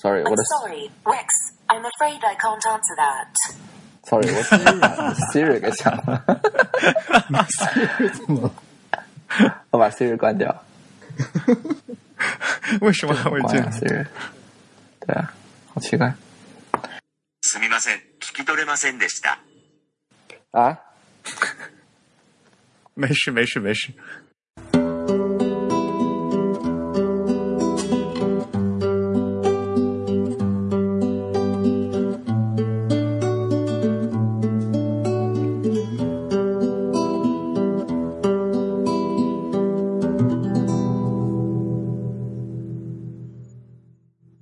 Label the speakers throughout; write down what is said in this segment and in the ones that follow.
Speaker 1: sorry，我
Speaker 2: I'm
Speaker 1: 的
Speaker 2: sorry, Rex. I'm afraid I can't answer that.
Speaker 1: sorry，我 Siri Siri 给抢了，
Speaker 3: 怎么了？
Speaker 1: 我把 Siri 关掉，
Speaker 3: 为什么还会这
Speaker 1: 关了
Speaker 3: 样？
Speaker 1: Siri。对啊，好奇怪
Speaker 4: すみません。聞き取れませんでした。
Speaker 1: 啊！
Speaker 3: 没事没事没事。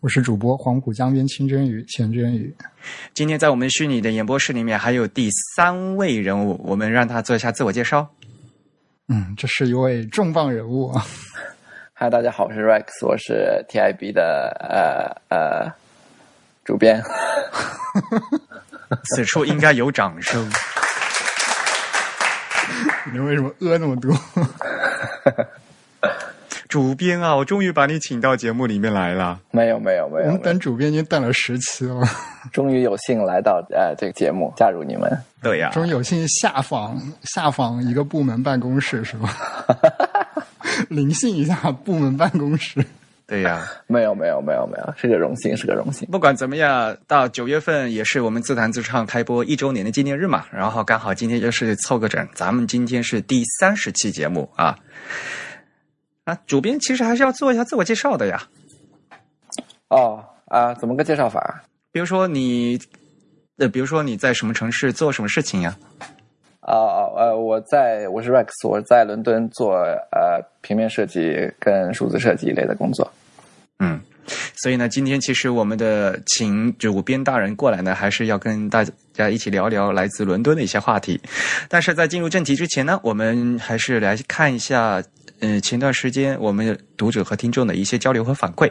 Speaker 5: 我是主播黄浦江边清蒸鱼钱蒸鱼。
Speaker 3: 今天在我们虚拟的演播室里面还有第三位人物，我们让他做一下自我介绍。
Speaker 5: 嗯，这是一位重磅人物啊！
Speaker 1: 嗨，大家好，我是 Rex，我是 TIB 的呃呃主编。
Speaker 3: 此处应该有掌声。
Speaker 5: 你为什么呃那么多？
Speaker 3: 主编啊，我终于把你请到节目里面来了。
Speaker 1: 没有没有没有，
Speaker 5: 我们等主编已经等了十期了，
Speaker 1: 终于有幸来到呃这个节目，加入你们。
Speaker 3: 对呀、
Speaker 5: 终于有幸下访下访一个部门办公室是吧？灵性一下部门办公室。
Speaker 3: 对呀、
Speaker 1: 没有没有没有没有，是个荣幸，是个荣幸。
Speaker 3: 不管怎么样，到九月份也是我们自弹自唱开播一周年的纪念日嘛，然后刚好今天就是凑个整，咱们今天是第三十期节目啊。啊，主编其实还是要做一下自我介绍的呀，
Speaker 1: 哦啊，怎么个介绍法？
Speaker 3: 比如说你，呃，比如说你在什么城市做什么事情呀？
Speaker 1: 哦哦呃，我在我是 Rex，我在伦敦做呃平面设计跟数字设计一类的工作。
Speaker 3: 嗯，所以呢，今天其实我们的请主编大人过来呢，还是要跟大家一起聊聊来自伦敦的一些话题。但是在进入正题之前呢，我们还是来看一下，呃，前段时间我们读者和听众的一些交流和反馈。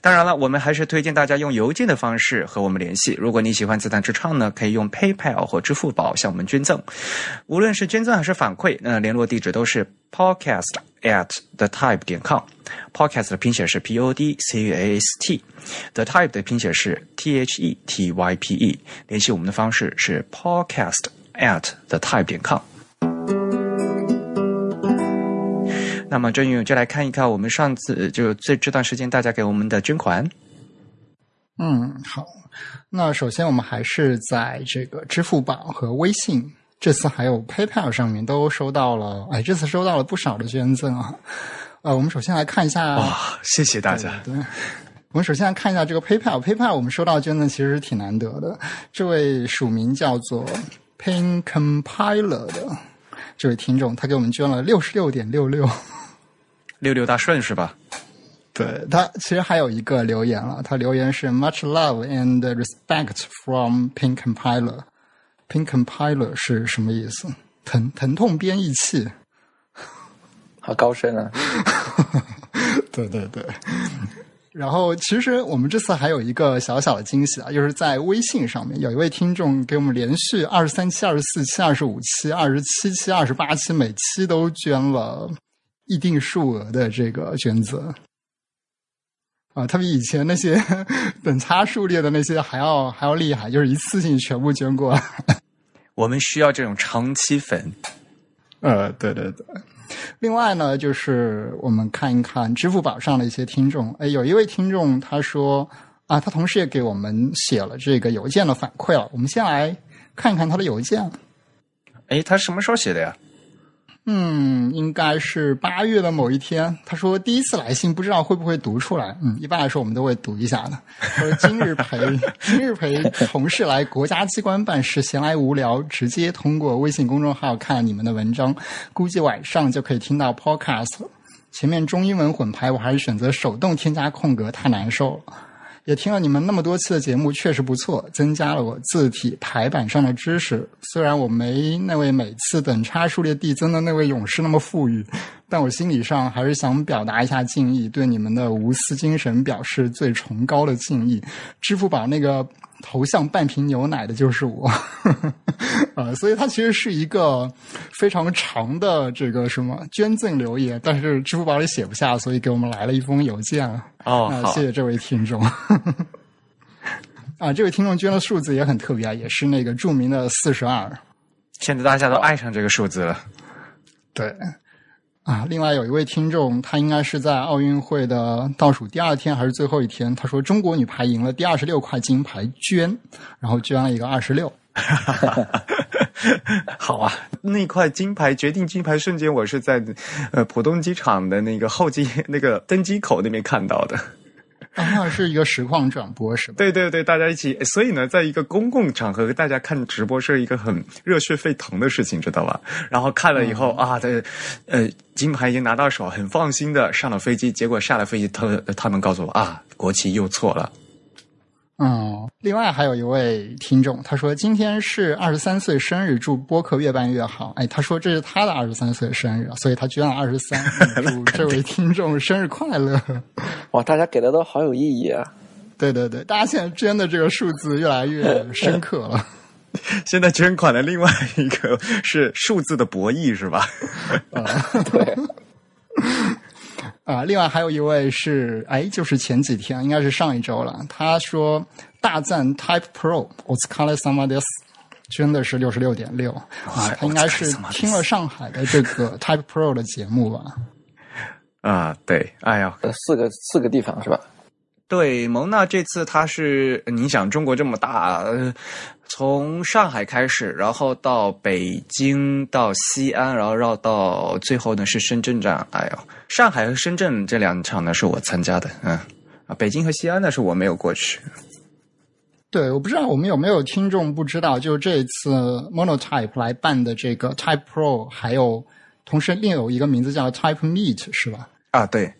Speaker 3: 当然了，我们还是推荐大家用邮件的方式和我们联系。如果你喜欢自弹自唱呢，可以用 PayPal 或支付宝向我们捐赠。无论是捐赠还是反馈，那联络地址都是 podcast at the type 点 com。podcast 的拼写是 p o d c a s t，the type 的拼写是 t h e t y p e。联系我们的方式是 podcast at the type 点 com。那么，郑云就来看一看我们上次就这这段时间大家给我们的捐款。
Speaker 5: 嗯，好。那首先我们还是在这个支付宝和微信，这次还有 PayPal 上面都收到了，哎，这次收到了不少的捐赠啊。呃，我们首先来看一下，
Speaker 3: 哇，谢谢大家。
Speaker 5: 对，我们首先来看一下这个 PayPal，PayPal 我们收到捐赠其实是挺难得的。这位署名叫做 Pain Compiler 的这位听众，他给我们捐了六十六点六六。
Speaker 3: 六六大顺是吧？
Speaker 5: 对他其实还有一个留言了，他留言是 Much love and respect from Pink Compiler。Pink Compiler 是什么意思？疼疼痛编译器。
Speaker 1: 好高深啊！
Speaker 5: 对 对对。然后，其实我们这次还有一个小小的惊喜啊，就是在微信上面有一位听众给我们连续二十三期、二十四期、二十五期、二十七期、二十八期，每期都捐了一定数额的这个捐赠。啊，他比以前那些 等差数列的那些还要还要厉害，就是一次性全部捐过来。
Speaker 3: 我们需要这种长期粉。
Speaker 5: 呃，对对对。另外呢，就是我们看一看支付宝上的一些听众。哎，有一位听众他说啊，他同时也给我们写了这个邮件的反馈了。我们先来看一看他的邮件。
Speaker 3: 哎，他什么时候写的呀？
Speaker 5: 嗯，应该是八月的某一天。他说第一次来信，不知道会不会读出来。嗯，一般来说我们都会读一下的。他说今日陪 今日陪同事来国家机关办事，闲来无聊，直接通过微信公众号看你们的文章，估计晚上就可以听到 podcast 了。前面中英文混排，我还是选择手动添加空格，太难受了。也听了你们那么多期的节目，确实不错，增加了我字体排版上的知识。虽然我没那位每次等差数列递增的那位勇士那么富裕，但我心理上还是想表达一下敬意，对你们的无私精神表示最崇高的敬意。支付宝那个头像半瓶牛奶的就是我，呃，所以它其实是一个非常长的这个什么捐赠留言，但是支付宝里写不下，所以给我们来了一封邮件。
Speaker 3: 哦，
Speaker 5: 谢谢这位听众。啊，这位听众捐的数字也很特别啊，也是那个著名的四十二。
Speaker 3: 现在大家都爱上这个数字了。
Speaker 5: 对，啊，另外有一位听众，他应该是在奥运会的倒数第二天还是最后一天，他说中国女排赢了第二十六块金牌，捐，然后捐了一个二十六。
Speaker 3: 好啊，那块金牌决定金牌瞬间，我是在呃浦东机场的那个候机那个登机口那边看到的。
Speaker 5: 是一个实况转播是吧？
Speaker 3: 对对对，大家一起，所以呢，在一个公共场合，大家看直播是一个很热血沸腾的事情，知道吧？然后看了以后、啊，这呃金牌已经拿到手，很放心的上了飞机。结果下了飞机，他他们告诉我啊，国旗又错了。
Speaker 5: 嗯，另外还有一位听众，他说今天是二十三岁生日，祝播客越办越好。哎，他说这是他的二十三岁生日，所以他捐了二十三，祝这位听众生日快乐。
Speaker 1: 哇，大家给的都好有意义啊！
Speaker 5: 对对对，大家现在捐的这个数字越来越深刻了。
Speaker 3: 现在捐款的另外一个是数字的博弈，是吧？
Speaker 1: 啊对，
Speaker 5: 啊，另外还有一位是，哎，就是前几天，应该是上一周了。他说大赞 Type Pro，我斯卡勒萨马德斯，捐的是六十六点六啊，他应该是听了上海的这个 Type Pro 的节目吧？
Speaker 3: 啊，对，哎呀，
Speaker 1: 呃四个四个地方是吧？
Speaker 3: 对，蒙娜这次他是，你想中国这么大，呃，从上海开始，然后到北京，到西安，然后绕到最后呢是深圳站。哎呦，上海和深圳这两场呢是我参加的，嗯，啊，北京和西安呢是我没有过去。
Speaker 5: 对，我不知道我们有没有听众不知道，就是这一次 Monotype 来办的这个 Type Pro，还有同时另有一个名字叫 Type Meet，是吧？
Speaker 3: 啊，对，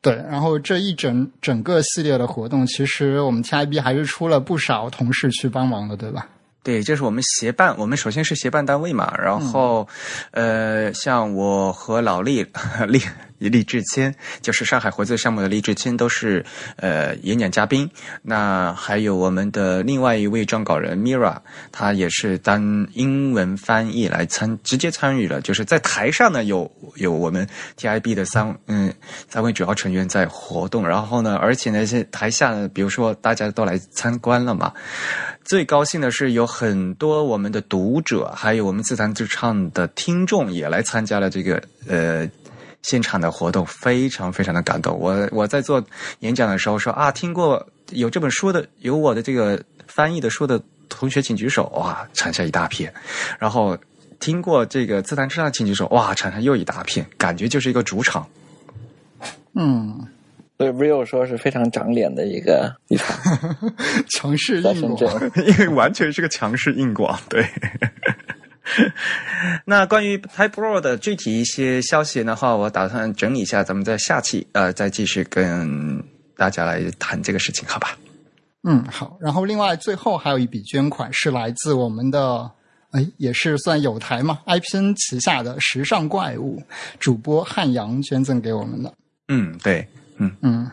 Speaker 5: 对，然后这一整整个系列的活动，其实我们 TIB 还是出了不少同事去帮忙的，对吧？
Speaker 3: 对，这是我们协办，我们首先是协办单位嘛，然后，呃，像我和老厉厉 李志谦，就是上海活字项目的李志谦，都是呃演讲嘉宾。那还有我们的另外一位撰稿人 Mira，他也是当英文翻译来参直接参与了，就是在台上呢有有我们 TIB 的三嗯三位主要成员在活动，然后呢，而且呢是台下呢，比如说大家都来参观了嘛。最高兴的是，有很多我们的读者，还有我们自弹自唱的听众也来参加了这个呃现场的活动，非常非常的感动。我我在做演讲的时候说啊，听过有这本书的，有我的这个翻译的书的同学请举手，哇，产下一大片。然后听过这个自弹自唱的请举手，哇，产下又一大片，感觉就是一个主场。
Speaker 5: 嗯，
Speaker 1: 对 Rio 说是非常长脸的一个一场，
Speaker 5: 强势
Speaker 1: 在深
Speaker 5: 硬广。
Speaker 1: 圳。
Speaker 3: 因为完全是个强势硬广，对。那关于 Type Pro 的具体一些消息的话，我打算整理一下，咱们在下期呃再继续跟大家来谈这个事情，好吧？
Speaker 5: 嗯，好。然后另外最后还有一笔捐款是来自我们的，哎，也是算有台嘛，IPN 旗下的时尚怪物主播汉阳捐赠给我们的。
Speaker 3: 嗯，对，嗯，
Speaker 5: 嗯，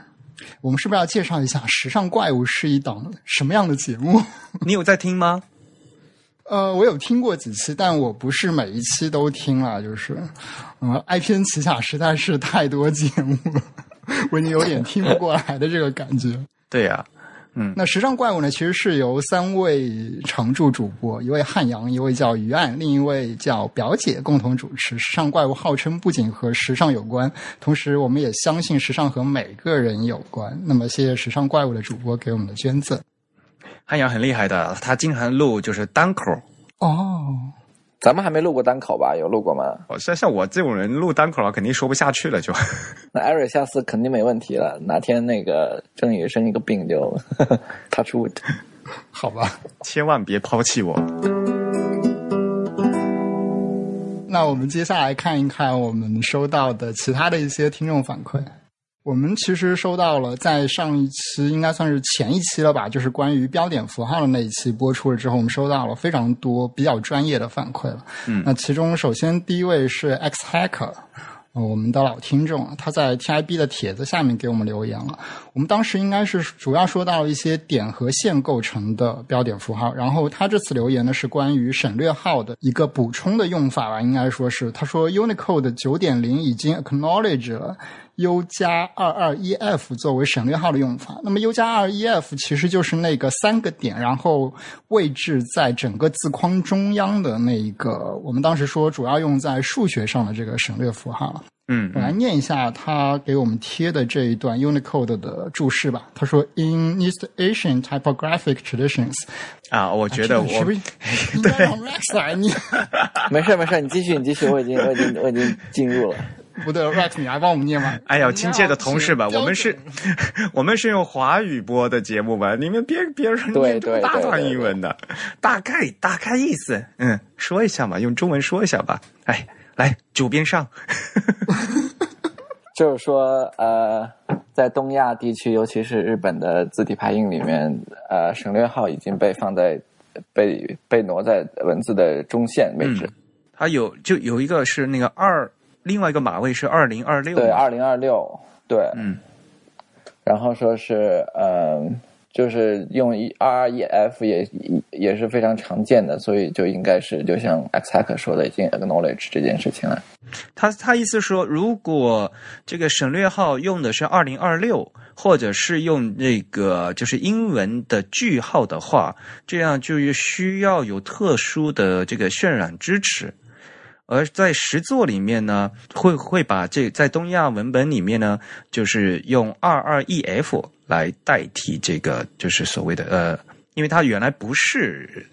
Speaker 5: 我们是不是要介绍一下《时尚怪物》是一档什么样的节目？
Speaker 3: 你有在听吗？
Speaker 5: 呃，我有听过几期，但我不是每一期都听了，就是，呃，IPN 旗下实在是太多节目了，我已经有点听不过来的这个感觉。
Speaker 3: 对呀、嗯
Speaker 5: 那时尚怪物呢，其实是由三位常驻主播，一位汉阳，一位叫于岸，另一位叫表姐共同主持。时尚怪物号称不仅和时尚有关，同时我们也相信时尚和每个人有关。那么，谢谢时尚怪物的主播给我们的捐赠。
Speaker 3: 汉阳很厉害的，他经常录就是单口。
Speaker 5: 哦，
Speaker 1: 咱们还没录过单口吧？有录过吗？
Speaker 3: 哦像像我这种人录单口了，肯定说不下去了就。
Speaker 1: 那艾瑞下次肯定没问题了。哪天那个郑宇生一个病就 touch wood。
Speaker 5: 好吧。
Speaker 3: 千万别抛弃我。
Speaker 5: 那我们接下来看一看我们收到的其他的一些听众反馈。我们其实收到了，在上一期应该算是前一期了吧，就是关于标点符号的那一期播出了之后，我们收到了非常多比较专业的反馈了。
Speaker 3: 嗯
Speaker 5: 那其中首先第一位是 X Hacker。呃我们的老听众，他在 TIB 的帖子下面给我们留言了。我们当时应该是主要说到了一些点和线构成的标点符号，然后他这次留言呢是关于省略号的一个补充的用法吧，应该说是他说 Unicode 九点零已经 acknowledge 了 U 加二二一 F 作为省略号的用法。那么 U 加二一 F 其实就是那个三个点，然后位置在整个字框中央的那一个，我们当时说主要用在数学上的这个省略符号。
Speaker 3: 嗯
Speaker 5: 我来念一下他给我们贴的这一段 Unicode 的注释吧。他说：“In East Asian typographic traditions，
Speaker 3: 啊，我觉得我
Speaker 5: 这个是不是应该让 Rex 来念？
Speaker 1: 没事没事，你继续你继续，我已经我已经我已经进入了。
Speaker 5: 不对，Rex 你来帮我们念吗。
Speaker 3: 哎呀，亲切的同事吧，我们是，我们是用华语播的节目吧？你们别别人
Speaker 1: 对
Speaker 3: 大段英文的，大概大概意思，嗯，说一下嘛，用中文说一下吧。哎，来，主编上，
Speaker 1: 就是说，呃，在东亚地区，尤其是日本的字体排印里面，呃，省略号已经被放在被被挪在文字的中线位置。
Speaker 3: 它有就有一个是那个二，另外一个码位是二零二六，
Speaker 1: 对，二零二六，对，
Speaker 3: 嗯，
Speaker 1: 然后说是，呃，就是用一 R R E F 也也是非常常见的，所以就应该是就像 X Hacker 说的，已经 acknowledge 这件事情了。
Speaker 3: 他他意思说，如果这个省略号用的是二零二六，或者是用那个就是英文的句号的话，这样就需要有特殊的这个渲染支持。而在实作里面呢，会会把这在东亚文本里面呢，就是用二二 E F 来代替这个，就是所谓的呃，因为它原来不是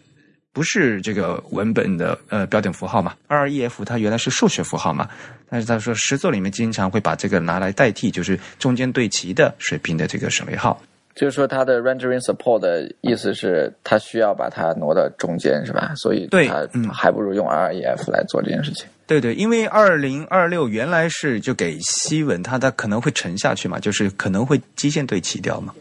Speaker 3: 不是这个文本的呃标点符号嘛，二二 E F 它原来是数学符号嘛，但是他说实作里面经常会把这个拿来代替，就是中间对齐的水平的这个省略号。
Speaker 1: 就是说，它的 rendering support 的意思是，它需要把它挪到中间，是吧？所以
Speaker 3: 对
Speaker 1: 它
Speaker 3: 嗯
Speaker 1: 还不如用 R R E F 来做这件事情。
Speaker 3: 对对，因为二零二六原来是就给西文，它它可能会沉下去嘛，就是可能会基线对齐掉嘛。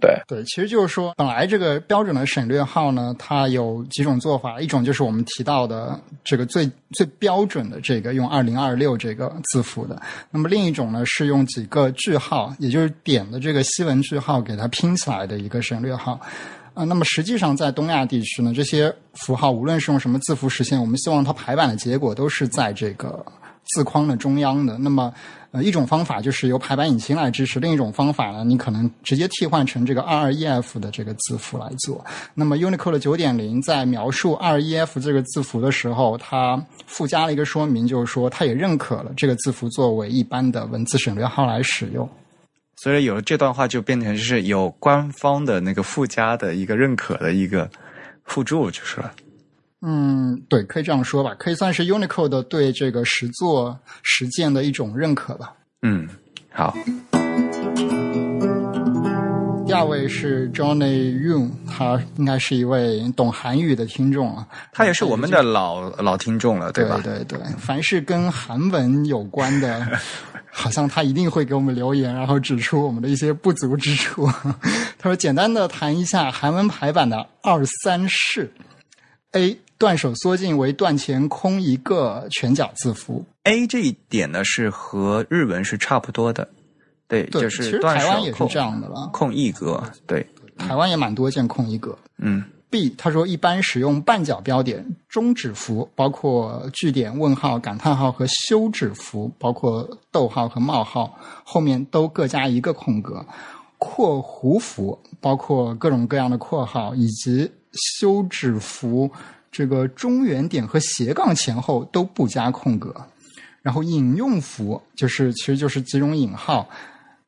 Speaker 1: 对，
Speaker 5: 对，其实就是说，本来这个标准的省略号呢，它有几种做法，一种就是我们提到的这个最最标准的这个用二零二六这个字符的，那么另一种呢是用几个句号，也就是点的这个西文句号给它拼起来的一个省略号。啊、那么实际上在东亚地区呢，这些符号无论是用什么字符实现，我们希望它排版的结果都是在这个字框的中央的。那么，呃，一种方法就是由排版引擎来支持，另一种方法呢，你可能直接替换成这个 22EF 的这个字符来做。那么 Unicode 九点零在描述 22EF 这个字符的时候，它附加了一个说明，就是说它也认可了这个字符作为一般的文字省略号来使用。
Speaker 3: 所以有了这段话，就变成就是有官方的那个附加的一个认可的一个附注，就是了。
Speaker 5: 嗯，对，可以这样说吧，可以算是 Unicode 对这个实作实践的一种认可吧。
Speaker 3: 嗯，好，
Speaker 5: 第二位是 Johnny Yun，他应该是一位懂韩语的听众啊。
Speaker 3: 他也是我们的老老听众了，
Speaker 5: 对
Speaker 3: 吧？
Speaker 5: 对对，凡是跟韩文有关的，好像他一定会给我们留言，然后指出我们的一些不足之处。他说：“简单的谈一下韩文排版的二三式。A 断手缩进为断前空一个全角字符
Speaker 3: ，A 这一点呢是和日文是差不多的，对，
Speaker 5: 对，
Speaker 3: 就
Speaker 5: 其实
Speaker 3: 是断手
Speaker 5: 台湾也是
Speaker 3: 空
Speaker 5: 这样的了，
Speaker 3: 空一格，对，
Speaker 5: 台湾也蛮多见空一格。
Speaker 3: 嗯。
Speaker 5: B 他说一般使用半角标点、中指符，包括句点、问号、感叹号和休止符，包括逗号和冒号，后面都各加一个空格。括弧符包括各种各样的括号，以及休止符，这个中原点和斜杠前后都不加空格。然后引用符就是其实就是几种引号，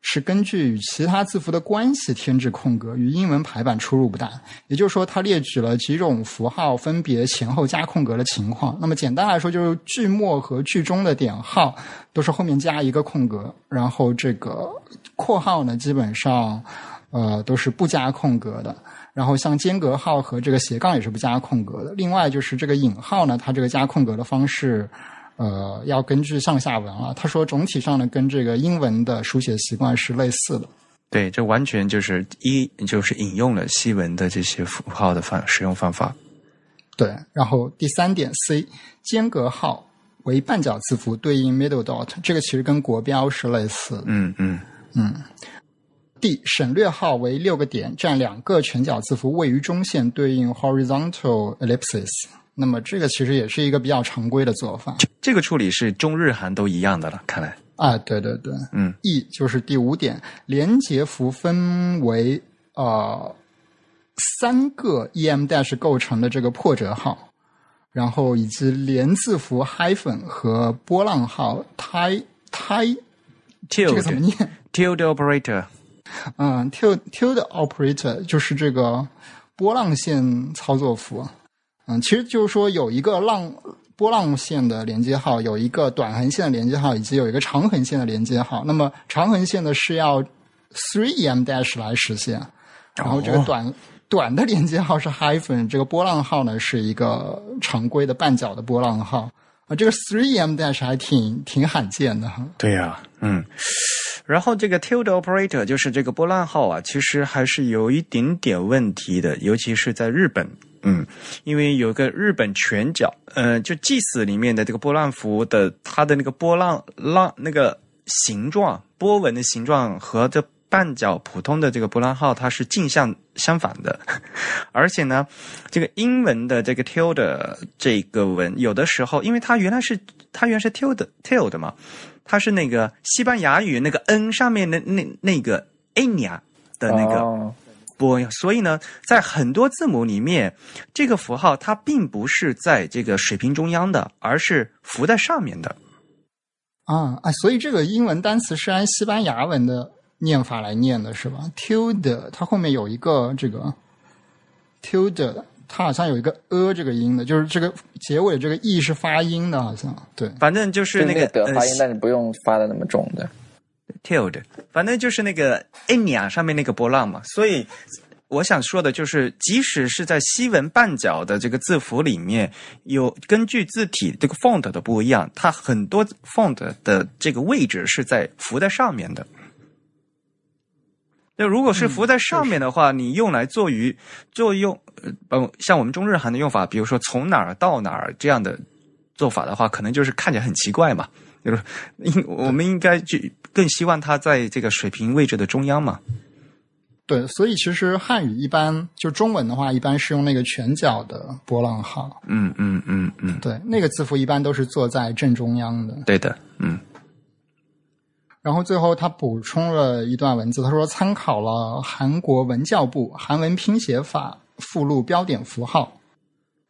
Speaker 5: 是根据与其他字符的关系添置空格，与英文排版出入不大。也就是说，它列举了几种符号分别前后加空格的情况。那么简单来说，就是句末和句中的点号都是后面加一个空格，然后这个括号呢，基本上呃都是不加空格的。然后像间隔号和这个斜杠也是不加空格的。另外就是这个引号呢，它这个加空格的方式。呃，要根据上下文啊。他说总体上呢，跟这个英文的书写习惯是类似的。
Speaker 3: 对，这完全就是一就是引用了西文的这些符号的方使用方法。
Speaker 5: 对，然后第三点 C 间隔号为半角字符对应 middle dot，这个其实跟国标是类似的。
Speaker 3: 嗯嗯
Speaker 5: D 省略号为六个点，占两个全角字符位于中线，对应 horizontal ellipsis。那么这个其实也是一个比较常规的做法
Speaker 3: 这个处理是中日韩都一样的了，看来。
Speaker 5: 啊。对对对，
Speaker 3: 嗯
Speaker 5: E 就是第五点，连接符分为呃三个 em dash 构成的这个破折号，然后以及连字符 hyphen 和波浪号 tie tie 这个怎么念
Speaker 3: ？tilde operator，
Speaker 5: 嗯，tilde tilde operator 就是这个波浪线操作符。嗯，其实就是说有一个浪波浪线的连接号，有一个短横线的连接号，以及有一个长横线的连接号。那么长横线的是要 three em dash 来实现，然后这个短、短的连接号是 hyphen，这个波浪号呢是一个常规的半角的波浪号。啊，这个 three em dash 还挺挺罕见的哈。
Speaker 3: 对呀、嗯。然后这个 tilde operator 就是这个波浪号啊，其实还是有一点点问题的，尤其是在日本。嗯，因为有个日本拳脚，呃，就祭祀里面的这个波浪符的，它的那个波浪浪那个形状，波纹的形状和这半角普通的这个波浪号，它是镜像相反的。而且呢，这个英文的这个 tilde 这个文，有的时候，因为它原来是它原来是 tilde tilde 嘛，它是那个西班牙语那个 n 上面的那那个 enia 的那个
Speaker 1: 哦
Speaker 3: 波，所以呢，在很多字母里面，这个符号它并不是在这个水平中央的，而是浮在上面的。
Speaker 5: 啊啊，所以这个英文单词是按西班牙文的念法来念的，是吧？tilde 它后面有一个这个 tilde，它好像有一个呃这个音的，就是这个结尾这个 e 是发音的，好像对。
Speaker 3: 反正就是那个呃
Speaker 1: 德发音，但是不用发的那么重的。
Speaker 3: tilde，反正就是那个 enia 上面那个波浪嘛。所以我想说的就是，即使是在西文半角的这个字符里面，有根据字体这个 font 的不一样，它很多 font 的这个位置是在浮在上面的。那如果是浮在上面的话，你用来做于做用，呃，像我们中日韩的用法，比如说从哪儿到哪儿这样的做法的话，可能就是看起来很奇怪嘛。就是应我们应该就更希望它在这个水平位置的中央嘛。
Speaker 5: 对，所以其实汉语一般就中文的话，一般是用那个全角的波浪号，
Speaker 3: 嗯嗯嗯嗯，
Speaker 5: 对，那个字符一般都是坐在正中央的。
Speaker 3: 对的，嗯
Speaker 5: 然后最后他补充了一段文字，他说参考了韩国文教部韩文拼写法附录标点符号，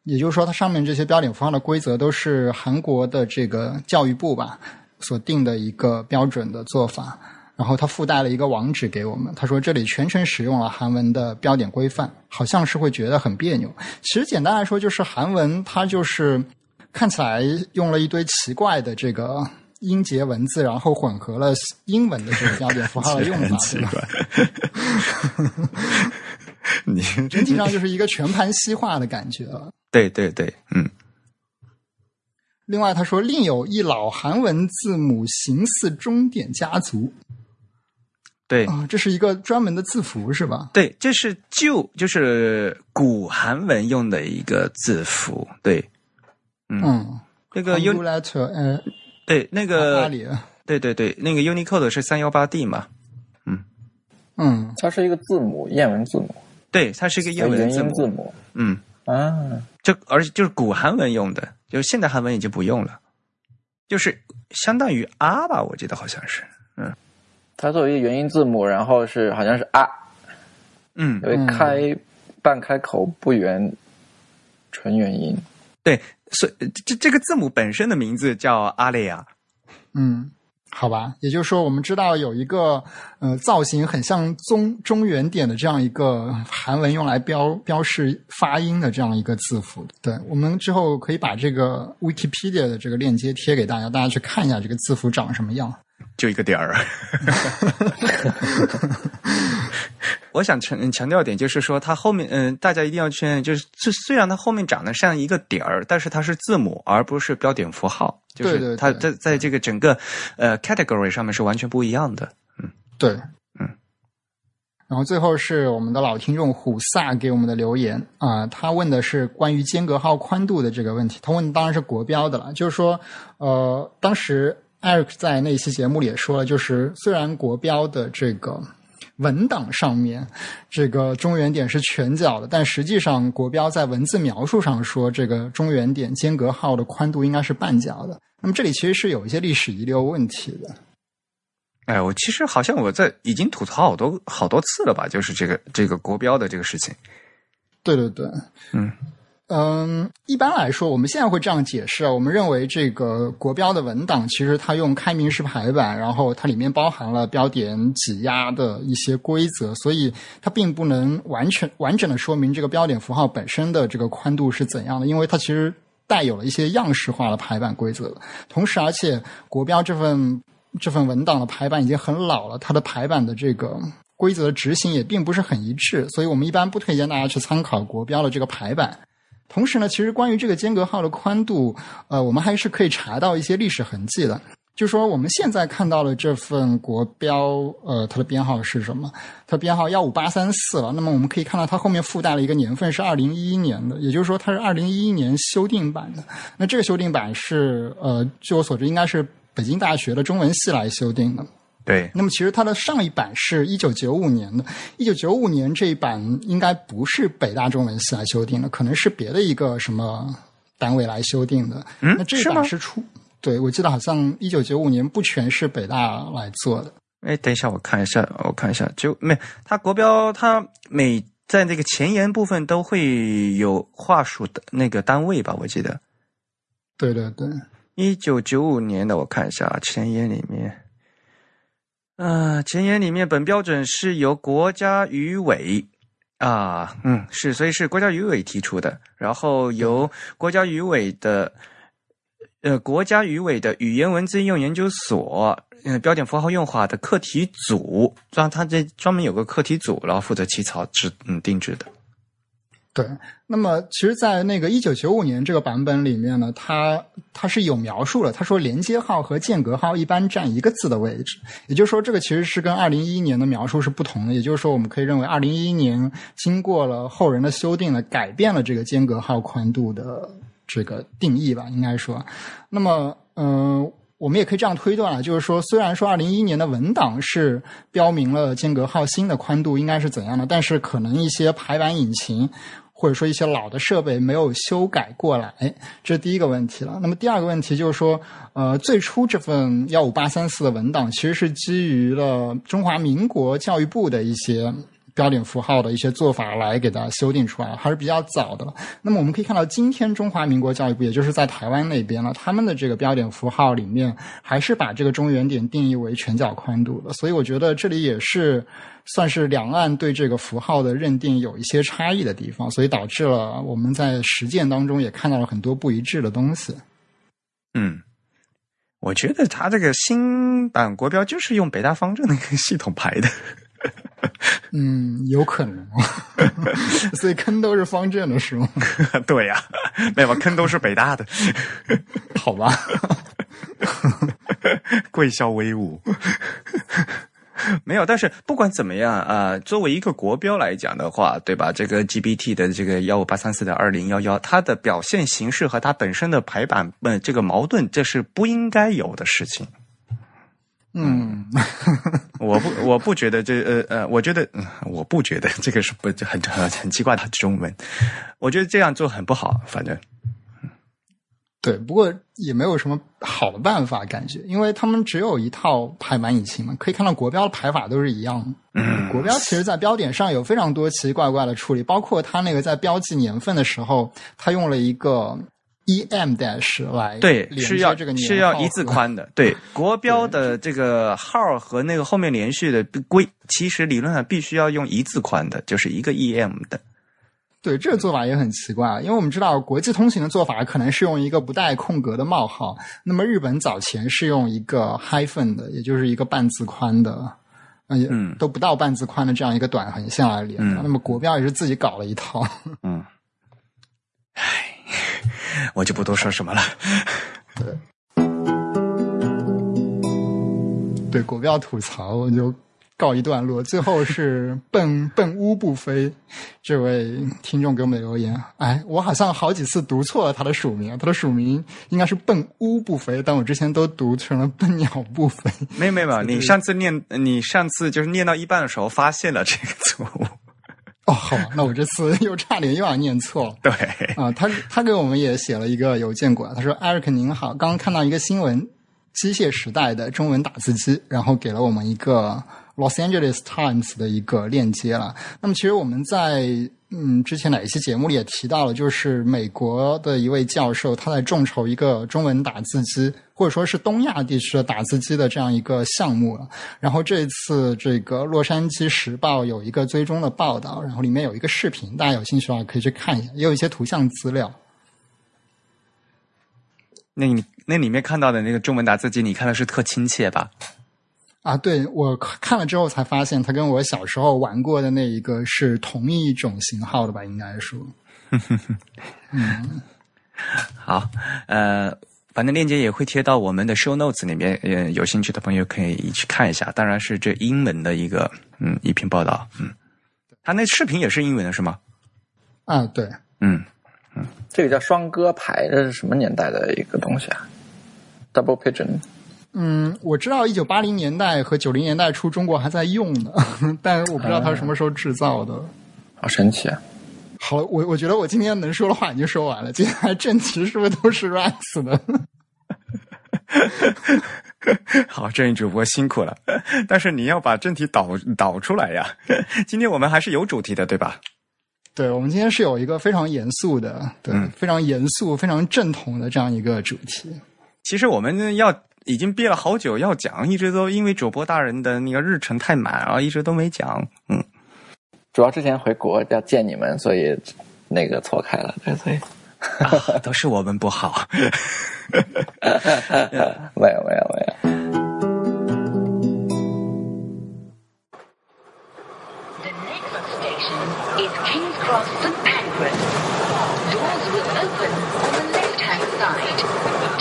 Speaker 5: 也就是说，它上面这些标点符号的规则都是韩国的这个教育部吧所定的一个标准的做法。然后他附带了一个网址给我们，他说这里全程使用了韩文的标点规范，好像是会觉得很别扭。其实简单来说，就是韩文它就是看起来用了一堆奇怪的这个音节文字，然后混合了英文的这个标点符号的用法，对吧？
Speaker 3: 你
Speaker 5: 整体上就是一个全盘西化的感觉了。
Speaker 3: 对对对，嗯
Speaker 5: 另外，他说另有一老韩文字母形似钟点家族
Speaker 3: 对
Speaker 5: 啊，这是一个专门的字符是吧？
Speaker 3: 对，这是旧就是古韩文用的一个字符。对，
Speaker 5: 嗯，
Speaker 3: 这个 U
Speaker 5: letter 呃
Speaker 3: 对那
Speaker 5: 阿
Speaker 3: 个
Speaker 5: 里，
Speaker 3: 对对对，那个 Unicode 是三幺八 D 嘛？
Speaker 5: 嗯嗯
Speaker 1: 它是一个字母，谚文字母，
Speaker 3: 对，它是一个英文
Speaker 1: 元
Speaker 3: 字母。
Speaker 1: 字母
Speaker 3: 嗯，
Speaker 1: 啊。
Speaker 3: 就而且就是古韩文用的，就是现代韩文已经不用了，就是相当于啊吧，我记得好像是。
Speaker 1: 嗯它作为一个元音字母，然后是好像是啊，
Speaker 3: 嗯
Speaker 1: 因，为开、半开口不圆纯元音。
Speaker 3: 对，所以这这个字母本身的名字叫阿列亚。
Speaker 5: 嗯，好吧，也就是说，我们知道有一个呃造型很像中中原点的这样一个韩文用来标标示发音的这样一个字符。对我们之后可以把这个 Wikipedia 的这个链接贴给大家，大家去看一下这个字符长什么样。
Speaker 3: 就一个点儿。我想强强调一点，就是说它后面，嗯，大家一定要确认，就是虽虽然它后面长得像一个点儿，但是它是字母，而不是标点符号，就
Speaker 5: 对对对
Speaker 3: 是它在在这个整个呃 category 上面是完全不一样的。
Speaker 5: 嗯对，
Speaker 3: 嗯。
Speaker 5: 然后最后是我们的老听众虎萨给我们的留言啊、他问的是关于间隔号宽度的这个问题。他问的当然是国标的了，就是说，呃，当时 Eric 在那期节目里也说了，就是虽然国标的这个文档上面这个中原点是全角的，但实际上国标在文字描述上说这个中原点间隔号的宽度应该是半角的。那么这里其实是有一些历史遗留问题的。
Speaker 3: 哎，我其实好像我在已经吐槽好多好多次了吧，就是这个这个国标的这个事情。
Speaker 5: 对对对，
Speaker 3: 嗯
Speaker 5: 嗯，一般来说，我们现在会这样解释啊。我们认为这个国标的文档其实它用开明式排版，然后它里面包含了标点挤压的一些规则，所以它并不能完全完整的说明这个标点符号本身的这个宽度是怎样的，因为它其实带有了一些样式化的排版规则。同时，而且国标这份这份文档的排版已经很老了，它的排版的这个规则的执行也并不是很一致，所以我们一般不推荐大家去参考国标的这个排版。同时呢，其实关于这个间隔号的宽度，呃，我们还是可以查到一些历史痕迹的。就说，我们现在看到的这份国标，呃，它的编号是什么？它编号幺五八三四了。那么我们可以看到，它后面附带了一个年份是二零一一年的，也就是说，它是二零一一年修订版的。那这个修订版是，呃，据我所知，应该是北京大学的中文系来修订的。
Speaker 3: 对，
Speaker 5: 那么其实它的上一版是一九九五年的，一九九五年这一版应该不是北大中文系来修订的，可能是别的一个什么单位来修订的。
Speaker 3: 嗯
Speaker 5: 那这一版是出，对我记得好像一九九五年不全是北大来做的。
Speaker 3: 哎，等一下，我看一下，我看一下，就没它国标，它每在那个前言部分都会有话术的那个单位吧，我记得
Speaker 5: 对对对，
Speaker 3: 一九九五年的，我看一下啊，前言里面。啊，前言里面本标准是由国家语委啊，嗯，是，所以是国家语委提出的，然后由国家语委的呃国家语委的语言文字应用研究所呃标点符号用法的课题组，专他这专门有个课题组，然后负责起草制嗯定制的。
Speaker 5: 对，那么其实，在那个一九九五年这个版本里面呢，它它是有描述了，他说连接号和间隔号一般占一个字的位置，也就是说，这个其实是跟二零一一年的描述是不同的。也就是说，我们可以认为，二零一一年经过了后人的修订呢，改变了这个间隔号宽度的这个定义吧，应该说。那么，嗯、我们也可以这样推断啊，就是说，虽然说二零一一年的文档是标明了间隔号新的宽度应该是怎样的，但是可能一些排版引擎或者说一些老的设备没有修改过来，这是第一个问题了。那么第二个问题就是说，呃，最初这份幺五八三四的文档其实是基于了中华民国教育部的一些。标点符号的一些做法来给它修订出来，还是比较早的了。那么我们可以看到，今天中华民国教育部，也就是在台湾那边呢，他们的这个标点符号里面还是把这个中原点定义为全角宽度的。所以我觉得这里也是算是两岸对这个符号的认定有一些差异的地方，所以导致了我们在实践当中也看到了很多不一致的东西。
Speaker 3: 嗯，我觉得它这个新版国标就是用北大方正那个系统排的。
Speaker 5: 嗯，有可能哦，所以坑都是方正的，是吗？
Speaker 3: 对呀、没有？坑都是北大的，
Speaker 5: 好吧。
Speaker 3: 贵校威武。没有，但是不管怎么样啊、呃作为一个国标来讲的话，对吧？这个 GBT 的这个幺五八三四的二零幺幺，它的表现形式和它本身的排版，呃，这个矛盾，这是不应该有的事情。
Speaker 5: 嗯，
Speaker 3: 我不，我不觉得这呃呃，我觉得、嗯我不觉得这个是不很很很奇怪的中文，我觉得这样做很不好，反正
Speaker 5: 对，不过也没有什么好的办法，感觉，因为他们只有一套排版引擎嘛，可以看到国标的排法都是一样的。
Speaker 3: 嗯，
Speaker 5: 国标其实在标点上有非常多奇奇怪怪的处理，包括它那个在标记年份的时候，它用了一个 em dash 来
Speaker 3: 对，是要
Speaker 5: 这个
Speaker 3: 是要一字宽的。对，国标的这个号和那个后面连续的规，其实理论上必须要用一字宽的，就是一个 em 的。
Speaker 5: 对，这个做法也很奇怪，因为我们知道国际通行的做法可能是用一个不带空格的冒号，那么日本早前是用一个 hyphen 的，也就是一个半字宽的
Speaker 3: 嗯
Speaker 5: 都不到半字宽的这样一个短横线来连的。
Speaker 3: 嗯
Speaker 5: 那么国标也是自己搞了一套。
Speaker 3: 嗯，唉，我就不多说什么了。
Speaker 5: 对国标吐槽，我就告一段落。最后是笨笨乌不飞这位听众给我们的留言，哎，我好像好几次读错了他的署名，他的署名应该是笨乌不飞，但我之前都读成了笨鸟不飞。
Speaker 3: 没有没有没有，你上次念，你上次就是念到一半的时候发现了这个错误。
Speaker 5: 哦，好，那我这次 又差点又要念错了。
Speaker 3: 对，
Speaker 5: 啊，他他给我们也写了一个邮件过来，他说：“艾瑞克您好，刚刚看到一个新闻，机械时代的中文打字机，然后给了我们一个 Los Angeles Times 的一个链接了。那么其实我们在嗯之前哪一期节目里也提到了，就是美国的一位教授他在众筹一个中文打字机，或者说是东亚地区的打字机的这样一个项目了。然后这次这个《洛杉矶时报》有一个追踪的报道，然后里面有一个视频，大家有兴趣的话可以去看一下，也有一些图像资料。
Speaker 3: 那你那里面看到的那个中文打字机，你看的是特亲切吧？
Speaker 5: 啊，对我看了之后才发现，它跟我小时候玩过的那一个是同一种型号的吧？应该说，嗯
Speaker 3: 好，呃，反正链接也会贴到我们的 show notes 里面，呃，有兴趣的朋友可以去看一下。当然是这英文的一个，嗯，一篇报道，嗯，他那视频也是英文的是吗？
Speaker 5: 啊，对，
Speaker 3: 嗯，
Speaker 1: 这个叫双歌牌，这是什么年代的一个东西啊？Double Pigeon，
Speaker 5: 嗯，我知道一九八零年代和九零年代初中国还在用呢，但我不知道它是什么时候制造的。
Speaker 1: 好神奇啊！
Speaker 5: 好，我我觉得我今天能说的话已经说完了，接下来正题是不是都是 Rex 的？
Speaker 3: 好，正义主播辛苦了，但是你要把正题导导出来呀。今天我们还是有主题的，对吧？
Speaker 5: 对，我们今天是有一个非常严肃的，对，
Speaker 3: 嗯
Speaker 5: 非常严肃、非常正统的这样一个主题。
Speaker 3: 其实我们要已经憋了好久要讲，一直都因为主播大人的那个日程太满，然后一直都没讲。嗯，
Speaker 1: 主要之前回国要见你们，所以那个错开了。对，所以
Speaker 3: 都是我们不好。
Speaker 1: 没有没有没有。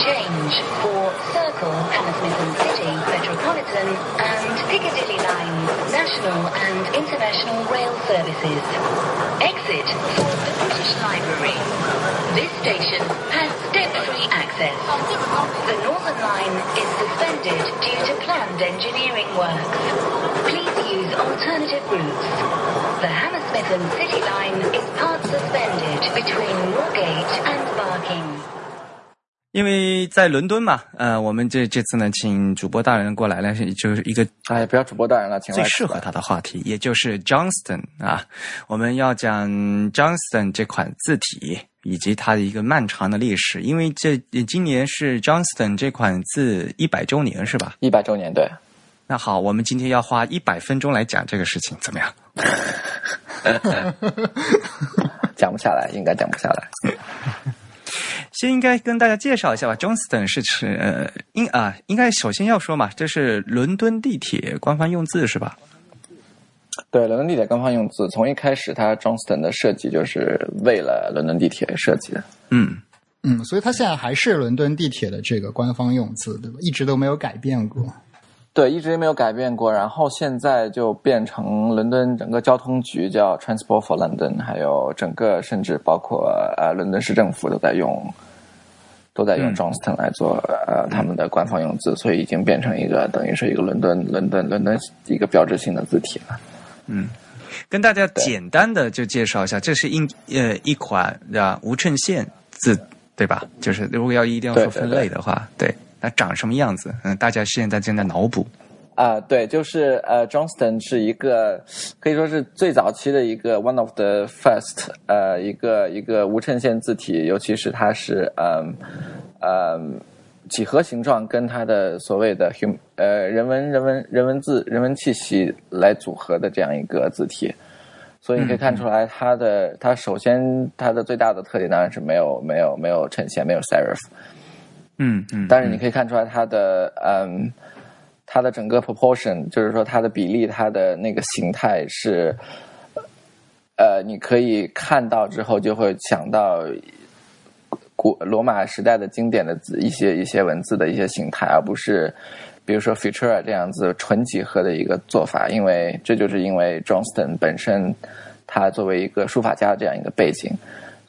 Speaker 2: Change for Circle, Hammersmith and City, Metropolitan and Piccadilly lines, national and international rail services. Exit for the British Library. This station has step-free access. The Northern Line is suspended due to planned engineering works. Please use alternative routes. The Hammersmith and City Line is part suspended between Moorgate and Barking.
Speaker 3: 因为在伦敦嘛，呃，我们这这次呢，请主播大人过来呢，是就是一个
Speaker 1: 哎，不要主播大人了，请
Speaker 3: 最适合他的话题，也就是 Johnston 啊，我们要讲 Johnston 这款字体以及它的一个漫长的历史，因为这今年是 Johnston 这款字一百周年，是吧？
Speaker 1: 一百周年，对，
Speaker 3: 那好，我们今天要花一百分钟来讲这个事情，怎么样？
Speaker 1: 讲不下来，应该讲不下来。
Speaker 3: 先应该跟大家介绍一下吧，Johnston 是指呃，应啊，应该首先要说嘛，这是伦敦地铁官方用字是吧？
Speaker 1: 对，伦敦地铁官方用字，从一开始它 Johnston 的设计就是为了伦敦地铁设计的。
Speaker 3: 嗯，
Speaker 5: 嗯，所以它现在还是伦敦地铁的这个官方用字，对吧？一直都没有改变过。
Speaker 1: 对，一直没有改变过。然后现在就变成伦敦整个交通局叫 Transport for London，还有整个甚至包括呃伦敦市政府都在用，都在用
Speaker 3: 嗯
Speaker 1: Johnston 来做呃他们的官方用字，所以已经变成一个等于是一个伦敦伦敦伦敦一个标志性的字体了。
Speaker 3: 嗯跟大家简单的就介绍一下，这是一呃一款的无衬线字，对吧？就是如果要一定要说
Speaker 1: 对对
Speaker 3: 分类的话，对，那长什么样子？嗯，大家现在正在脑补。
Speaker 1: 啊、对，就是呃，Johnston 是一个可以说是最早期的一个 one of the first 呃一个一个无衬线字体，尤其是它是嗯嗯几何形状跟它的所谓的 hum 呃人文人文人文字人文气息来组合的这样一个字体。所以你可以看出来，它的它首先它的最大的特点当然是没有没有没有衬线，没有 serif，
Speaker 3: 嗯嗯，
Speaker 1: 但是你可以看出来它的嗯，它的整个 proportion，就是说它的比例，它的那个形态是，呃，你可以看到之后就会想到古罗马时代的经典的字一些一些文字的一些形态，而不是比如说 Futura 这样子纯几何的一个做法。因为这就是因为 Johnston 本身他作为一个书法家这样一个背景，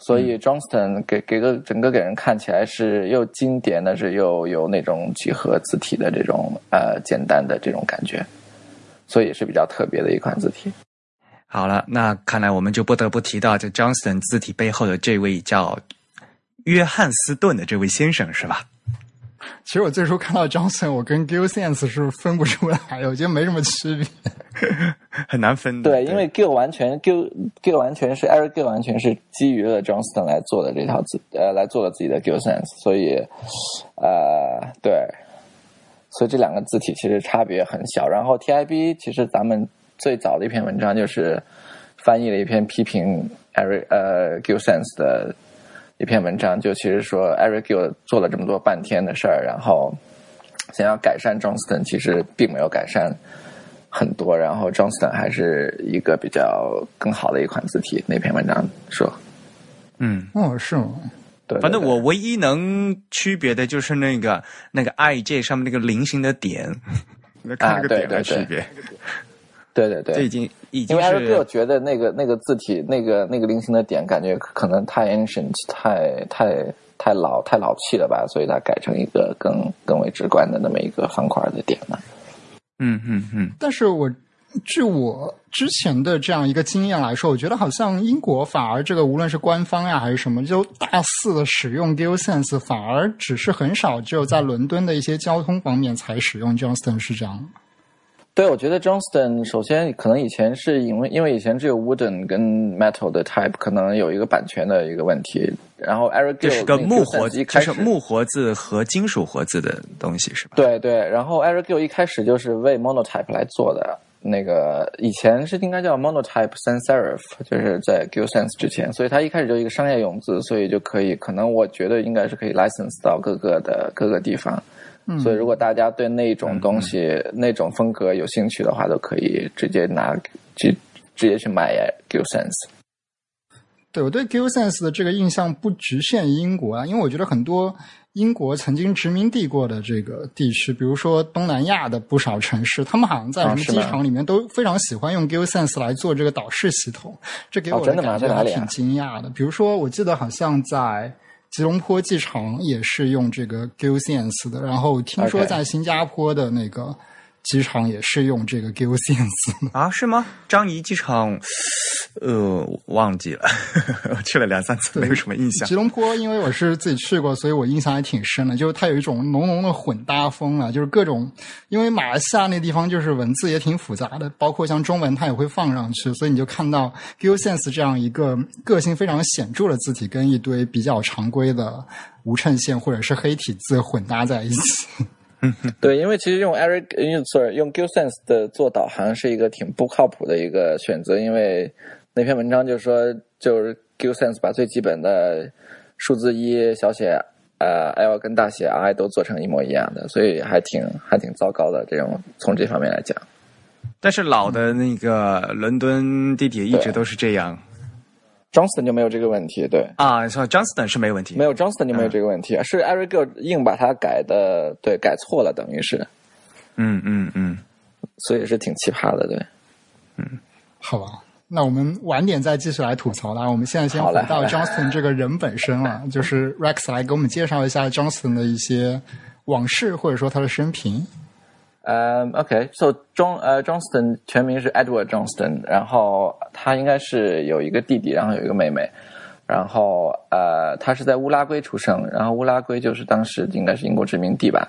Speaker 1: 所以 Johnston 给给个整个给人看起来是又经典，但是又有那种几何字体的这种呃简单的这种感觉，所以也是比较特别的一款字体。
Speaker 3: 好了，那看来我们就不得不提到这 Johnston 字体背后的这位叫约翰斯顿的这位先生，是吧？
Speaker 5: 其实我最初看到 Johnson，我跟 Gill Sense 是分不出来的，我觉得没什么区别。
Speaker 3: 很难分的。
Speaker 1: 对，因为 Gill 完全 Gill Gill 完全是 Eric Gill 完全是基于了 Johnston 来做的这套字呃来做了自己的 Gill Sense，所以呃对，所以这两个字体其实差别很小。然后 TIB 其实咱们最早的一篇文章就是翻译了一篇批评 Eric 呃 Gill Sense 的一篇文章，就其实说 Eric Gill 做了这么多半天的事儿，然后想要改善 Johnston，其实并没有改善。很多，然后 Johnston 还是一个比较更好的一款字体。那篇文章说，
Speaker 3: 嗯，
Speaker 5: 哦，是吗？
Speaker 1: 对，
Speaker 3: 反正我唯一能区别的就是那个那个 IJ 上面那个菱形的点，那看那个点
Speaker 1: 对对对
Speaker 3: 的区别。
Speaker 1: 对对对，
Speaker 3: 这已经已经
Speaker 1: 因为 Eric
Speaker 3: 是
Speaker 1: Gill 觉得那个那个字体那个那个菱形的点，感觉可能太 ancient，太太太老太老气了吧，所以他改成一个更更为直观的那么一个方块的点了。
Speaker 3: 嗯嗯嗯，
Speaker 5: 但是我据我之前的这样一个经验来说，我觉得好像英国反而这个无论是官方呀还是什么，就大肆的使用 Gill Sense，反而只是很少，只有在伦敦的一些交通方面才使用 Johnston 是这样。
Speaker 1: 对，我觉得 Johnston 首先可能以前是因为因为以前只有 wooden 跟 metal 的 type，可能有一个版权的一个问题。然后 Eric
Speaker 3: 这
Speaker 1: Gill
Speaker 3: 是个木活
Speaker 1: 开始
Speaker 3: 是木活字和金属活字的东西是吧？
Speaker 1: 对对，然后 Eric Gill 一开始就是为 Monotype 来做的，那个以前是应该叫 Monotype Sans Serif，就是在 Gill Sans 之前，所以它一开始就一个商业用字，所以就可以，可能我觉得应该是可以 license 到各个的各个地方。所以如果大家对那种东西、那种风格有兴趣的话，都可以直接拿去直接去买 Gill Sense。
Speaker 5: 对我对 Gill Sense 的这个印象不局限于英国啊，因为我觉得很多英国曾经殖民地过的这个地区，比如说东南亚的不少城市，他们好像在什么机场里面都非常喜欢用 Gill Sense 来做这个导视系统，这给我
Speaker 1: 的
Speaker 5: 感觉还挺惊讶的。比如说，我记得好像在吉隆坡机场也是用这个 Gill Sense 的，然后听说在新加坡的那个机场也是用这个 Gill Sense。
Speaker 3: 啊，是吗？张仪机场，呃，忘记了，我 去了两三次，没有什么印象
Speaker 5: 吉。隆坡，因为我是自己去过，所以我印象还挺深的。就是它有一种浓浓的混搭风啊，就是各种，因为马来西亚那地方就是文字也挺复杂的，包括像中文它也会放上去，所以你就看到 Gill Sense 这样一个个性非常显著的字体，跟一堆比较常规的无衬线或者是黑体字混搭在一起。
Speaker 1: 嗯 对，因为其实用 Eric 用 sorry 用 Gill Sense 的做导航是一个挺不靠谱的一个选择，因为那篇文章就是说，就是 Gill Sense 把最基本的数字一小写呃 L 跟大写 I 都做成一模一样的，所以还挺还挺糟糕的。这种从这方面来讲，
Speaker 3: 但是老的那个伦敦地铁一直都是这样
Speaker 1: Johnston 就没有这个问题，对，
Speaker 3: 啊，说 Johnston 是没有问题，
Speaker 1: 没有 Johnston 就没有这个问题，是 Eric Gill 硬把它改的，对，改错了，等于是，
Speaker 3: 嗯嗯嗯，
Speaker 1: 所以是挺奇葩的，对。
Speaker 5: 嗯好吧，那我们晚点再继续来吐槽啦。我们现在先回到 Johnston 这个人本身了，就是 Rex 来给我们介绍一下 Johnston 的一些往事，或者说他的生平。
Speaker 1: 嗯、o k so John 呃 Johnston 全名是 Edward Johnston，然后他应该是有一个弟弟，然后有一个妹妹，然后呃他是在乌拉圭出生，然后乌拉圭就是当时应该是英国殖民地吧，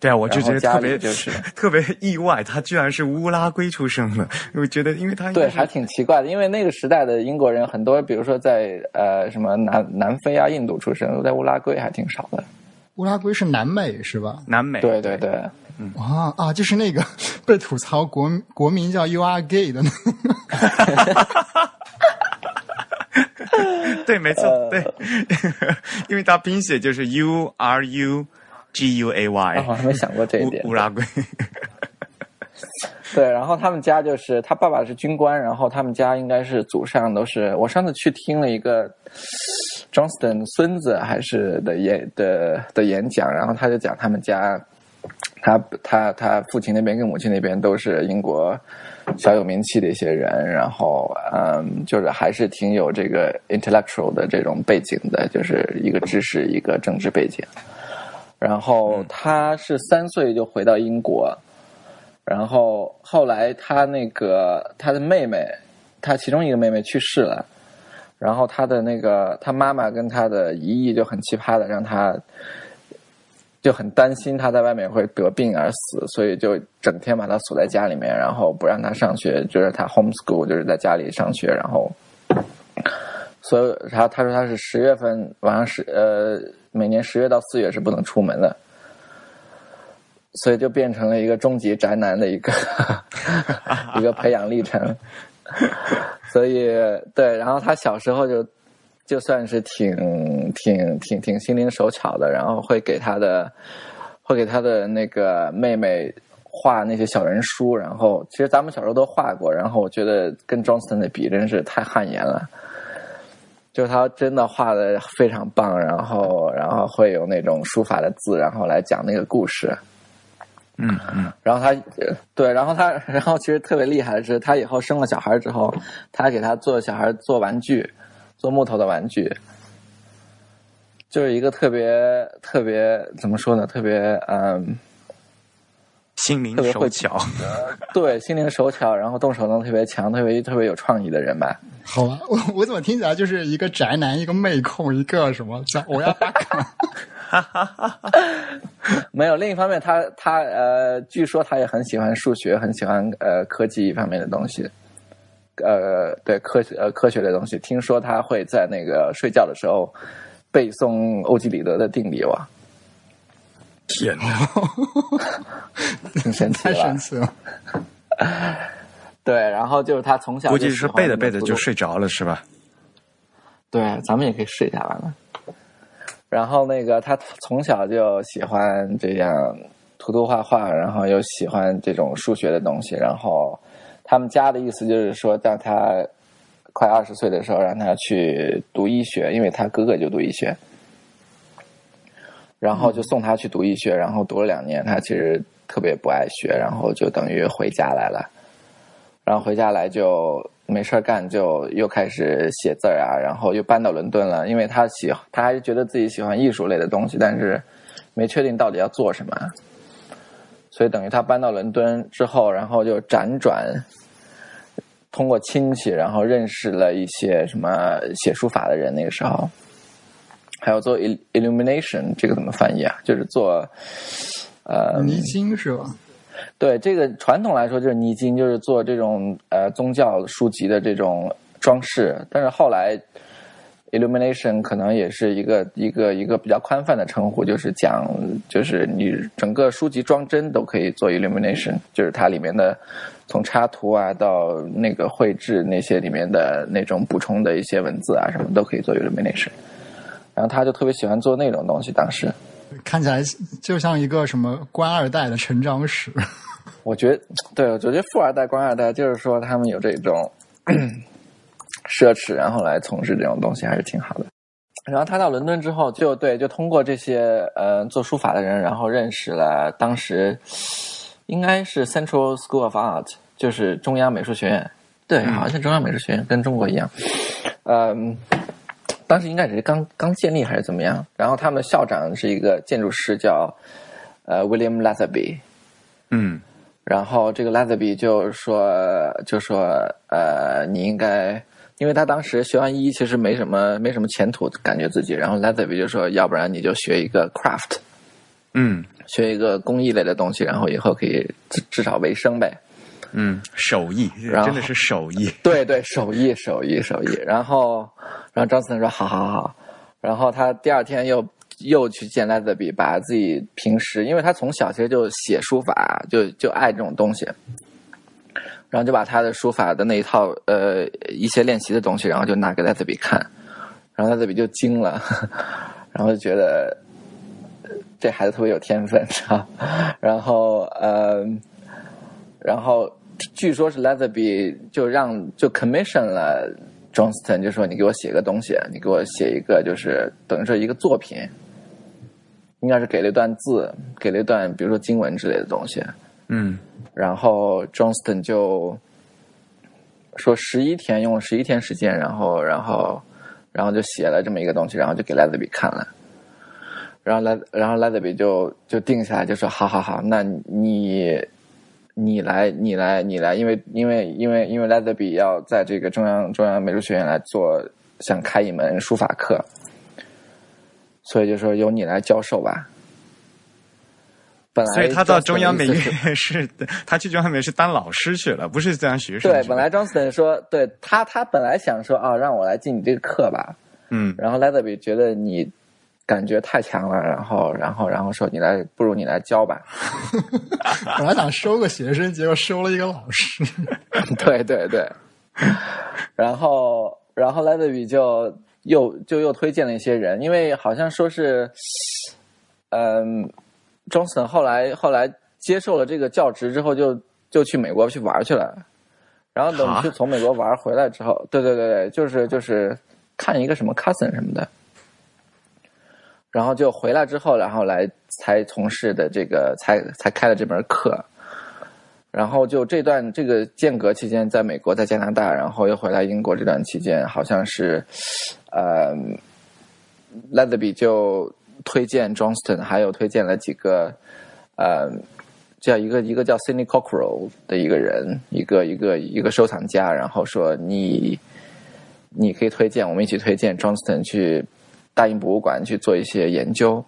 Speaker 3: 对啊，我就觉得特别
Speaker 1: 就是
Speaker 3: 特别意外，他居然是乌拉圭出生的，我觉得因为他应
Speaker 1: 对，
Speaker 3: 该
Speaker 1: 还挺奇怪的，因为那个时代的英国人很多，比如说在呃什么南南非啊、印度出生，在乌拉圭还挺少的。
Speaker 5: 乌拉圭是南美是吧？
Speaker 3: 南美，
Speaker 1: 对对对，
Speaker 5: 啊啊，就是那个 被吐槽国国民叫 “You are gay” 的那个。
Speaker 3: 对，没错，
Speaker 1: 呃
Speaker 3: 对，因为他拼写就是 U R U G U A
Speaker 1: 啊，我
Speaker 3: Y，
Speaker 1: 还没想过这一点
Speaker 3: 乌。乌拉圭。
Speaker 1: 对，然后他们家就是他爸爸是军官，然后他们家应该是祖上都是。我上次去听了一个 Johnston 孙子还是的演的的演讲，然后他就讲他们家，他他他父亲那边跟母亲那边都是英国小有名气的一些人，然后嗯，就是还是挺有这个 intellectual 的这种背景的，就是一个知识一个政治背景。然后他是三岁就回到英国，然后后来他那个他的妹妹，他其中一个妹妹去世了，然后他的那个他妈妈跟他的姨姨就很奇葩的让他就很担心他在外面会得病而死，所以就整天把他锁在家里面，然后不让他上学，就是他 homeschool 就是在家里上学，然后。所以，然后他说他是十月份晚上十呃，每年十月到四月是不能出门的，所以就变成了一个终极宅男的一个 一个培养历程。所以，对，然后他小时候就就算是挺挺挺挺心灵手巧的，然后会给他的会给他的那个妹妹画那些小人书，然后其实咱们小时候都画过，然后我觉得跟 Johnston 的比真是太汗颜了。就是他真的画的非常棒，然后然后会有那种书法的字，然后来讲那个故事。
Speaker 3: 嗯嗯，
Speaker 1: 然后他呃对，然后他然后其实特别厉害的是，他以后生了小孩之后，他给他做小孩做玩具，做木头的玩具，就是一个特别特别怎么说呢？特别嗯，
Speaker 3: 心灵
Speaker 1: 特别会
Speaker 3: 手巧。
Speaker 1: 对，心灵手巧，然后动手能力特别强，特别特别有创意的人吧。
Speaker 5: 好吧，我我怎么听起来就是一个宅男，一个妹控，一个什么？我要打卡。
Speaker 1: 哈哈哈没有，另一方面他，他呃，据说他也很喜欢数学，很喜欢呃科技方面的东西，呃，对科学呃科学的东西。听说他会在那个睡觉的时候背诵欧几里得的定理哇，
Speaker 3: 天哪！
Speaker 1: 挺神奇
Speaker 5: 太神
Speaker 1: 的。
Speaker 5: 奇了。
Speaker 1: 对，然后就是他从小
Speaker 3: 估计
Speaker 1: 是
Speaker 3: 背着背着就睡着了，是吧？
Speaker 1: 对，咱们也可以试一下完了。然后那个他从小就喜欢这样涂涂画画，然后又喜欢这种数学的东西。然后他们家的意思就是说，当他快二十岁的时候，让他去读医学，因为他哥哥就读医学。然后就送他去读医学，然后读了两年，他其实特别不爱学，然后就等于回家来了。然后回家来就没事干，就又开始写字儿啊，然后又搬到伦敦了，因为他喜他还是觉得自己喜欢艺术类的东西，但是没确定到底要做什么，所以等于他搬到伦敦之后，然后就辗转通过亲戚，然后认识了一些什么写书法的人，那个时候还有做 il- illumination，这个怎么翻译啊？就是做呃
Speaker 5: 泥金是吧？
Speaker 1: 对这个传统来说就是泥金，就是做这种呃宗教书籍的这种装饰。但是后来，illumination 可能也是一个一个一个比较宽泛的称呼，就是讲就是你整个书籍装帧都可以做 illumination，就是它里面的从插图啊到那个绘制那些里面的那种补充的一些文字啊什么都可以做 illumination。然后他就特别喜欢做那种东西，当时。
Speaker 5: 看起来就像一个什么官二代的成长史。
Speaker 1: 我觉得，对，我觉得富二代、官二代，就是说他们有这种 奢侈，然后来从事这种东西，还是挺好的。然后他到伦敦之后，就对，就通过这些呃做书法的人，然后认识了当时应该是 Central School of Art，就是中央美术学院。对，好像是中央美术学院，跟中国一样。嗯，当时应该只是刚刚建立还是怎么样。然后他们的校长是一个建筑师，叫呃 William Latherby。
Speaker 3: 嗯
Speaker 1: 然后这个 Latherby 就说，就说，呃，你应该，因为他当时学完医，其实没什么没什么前途，感觉自己。然后 Latherby 就说，要不然你就学一个 craft，
Speaker 3: 嗯
Speaker 1: 学一个工艺类的东西，然后以后可以至至少为生呗。
Speaker 3: 嗯，手艺真的是手艺。
Speaker 1: 对对，手艺手艺手艺。然后，然后张思成说，好好好。然后他第二天又又去见 Latherby，把自己平时，因为他从小其实就写书法，就就爱这种东西，然后就把他的书法的那一套呃一些练习的东西，然后就拿给 Latherby 看，然后 Latherby 就惊了，然后就觉得这孩子特别有天分，是吧？然后呃，然后据说是 Leatherby 就让就 commission 了 Johnston，就说你给我写个东西，你给我写一个就是等于说一个作品，应该是给了一段字，给了一段比如说经文之类的东西，
Speaker 3: 嗯
Speaker 1: 然后 Johnston 就说十一天用了十一天时间，然后然后然后就写了这么一个东西，然后就给 Leatherby 看了，然后 Le 然后 Leatherby 就就定下来就说好好好，那你你来你来你来，因为因为因为因为 Leatherby 要在这个中央中央美术学院来做想开一门书法课，所以就说由你来教授吧。本来
Speaker 3: 所以他到中央美院是，他去中央美院是当老师去了，不是当学生。
Speaker 1: 对，本来 Johnston 说，对他，他本来想说啊，让我来进你这个课吧。
Speaker 3: 嗯
Speaker 1: 然后 Leatherby 觉得你感觉太强了，然后，然后，然后说你来，不如你来教吧。
Speaker 5: 本来想收个学生，结果收了一个老师。
Speaker 1: 对对对。然后，然后 Leatherby 就又就又推荐了一些人，因为好像说是，嗯，Johnston 后来后来接受了这个教职之后就，就去美国去玩去了。然后等
Speaker 3: 啊
Speaker 1: 去从美国玩回来之后，对对对对，就是就是看一个什么 cousin 什么的，然后就回来之后，然后来才从事的这个才才开了这门课。然后就这段这个间隔期间，在美国，在加拿大，然后又回来英国这段期间，好像是，呃，Leatherby 就推荐 Johnston，还有推荐了几个，呃，叫一个一个叫 Sidney Cockrell 的一个人，一个一个一个收藏家，然后说你你可以推荐，我们一起推荐 Johnston 去大英博物馆去做一些研究。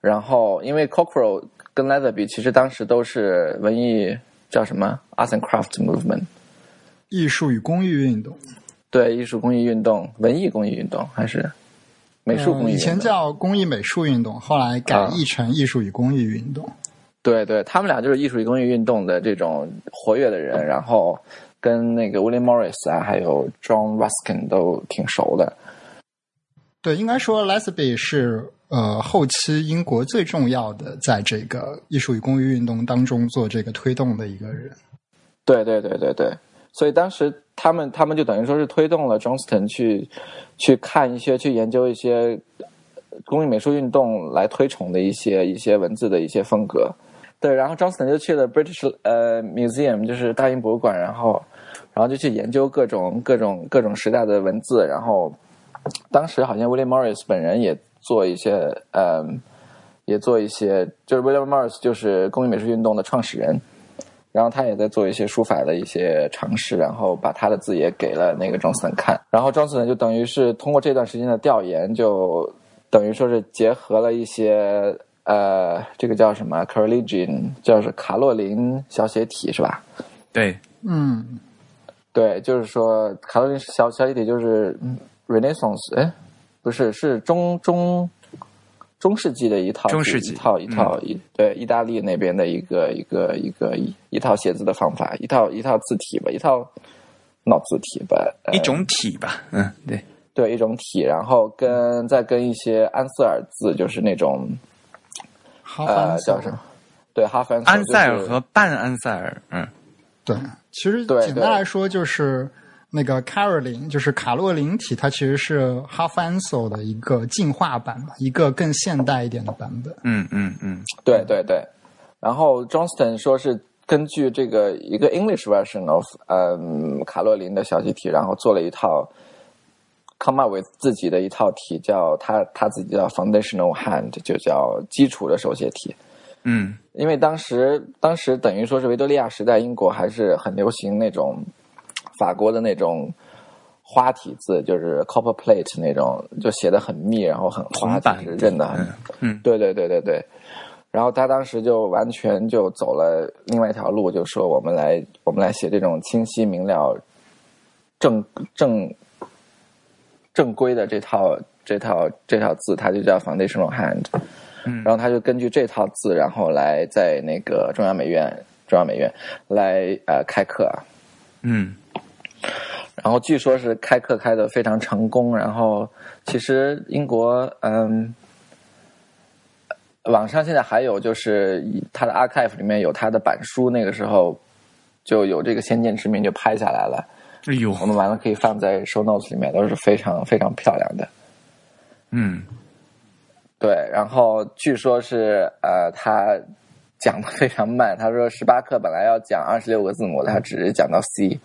Speaker 1: 然后，因为 Cockrell 跟 Leatherby 其实当时都是文艺叫什么 Arts and Crafts Movement，
Speaker 5: 艺术与公益运动，
Speaker 1: 对，艺术公益运动、文艺公益运动还是美术公益运动？
Speaker 5: 嗯以前叫工艺美术运动，后来改
Speaker 1: 啊
Speaker 5: 译成艺术与公益运动。
Speaker 1: 对对，他们俩就是艺术与公益运动的这种活跃的人，然后跟那个 William Morris 啊，还有 John Ruskin 都挺熟的。
Speaker 5: 对，应该说 Lesby 是呃后期英国最重要的在这个艺术与公益运动当中做这个推动的一个人。
Speaker 1: 对对对对对，所以当时他们他们就等于说是推动了 Johnston 去去看一些去研究一些工艺美术运动来推崇的一些一些文字的一些风格。对，然后 Johnston 就去了 British 呃 Museum，就是大英博物馆，然后然后就去研究各种各种各种时代的文字，然后当时好像 William Morris 本人也做一些嗯也做一些，就是 William Morris 就是工艺美术运动的创始人。然后他也在做一些书法的一些尝试，然后把他的字也给了那个 Johnston 看，然后 Johnston 就等于是通过这段时间的调研，就等于说是结合了一些呃，这个叫什么 Carolingian，叫是卡洛琳小写体是吧？
Speaker 3: 对，
Speaker 5: 嗯，
Speaker 1: 对，就是说卡洛琳小小写体就是嗯 Renaissance，哎，不是，是中中中世纪的一套
Speaker 3: 中世纪
Speaker 1: 一套一套一、对意大利那边的一个一个一个一一套写字的方法，一套一套字体吧，一套脑字体吧，呃
Speaker 3: 一种体吧，嗯，对，
Speaker 1: 对一种体，然后跟再跟一些安塞尔字，就是那种
Speaker 5: 哈
Speaker 1: 呃
Speaker 5: 凡
Speaker 1: 叫什么？对，哈凡
Speaker 3: 安塞尔
Speaker 1: 就是
Speaker 3: 和半安塞尔，嗯，
Speaker 5: 对，其实
Speaker 1: 对
Speaker 5: 简单来说就是那个 Caroline，就是卡洛琳体，它其实是 Half Ansel 的一个进化版吧，一个更现代一点的版本。
Speaker 3: 嗯嗯嗯，
Speaker 1: 对对对，然后 Johnston 说是根据这个一个 English version of 嗯卡洛琳的小集体，然后做了一套 come up with 自己的一套题，叫他他自己叫 foundational hand，就叫基础的手写体。
Speaker 3: 嗯
Speaker 1: 因为当时当时等于说是维多利亚时代，英国还是很流行那种法国的那种花体字，就是 copper plate 那种，就写的很密，然后很花，
Speaker 3: 铜板
Speaker 1: 就是认的很
Speaker 3: 嗯嗯
Speaker 1: 对对对对对。然后他当时就完全就走了另外一条路，就说我们来我们来写这种清晰明了、正正正规的这套这套这套字，它就叫 foundational hand。
Speaker 3: 嗯
Speaker 1: 然后他就根据这套字，然后来在那个中央美院中央美院来呃开课。
Speaker 3: 嗯
Speaker 1: 然后据说是开课开的非常成功，然后其实英国嗯网上现在还有就是他的 archive 里面有他的板书，那个时候就有这个《先见之明》就拍下来了。
Speaker 3: 哎呦，
Speaker 1: 我们完了可以放在 show notes 里面，都是非常非常漂亮的。
Speaker 3: 嗯，
Speaker 1: 对，然后据说是呃，他讲的非常慢。他说十八课本来要讲二十六个字母，他只是讲到 C。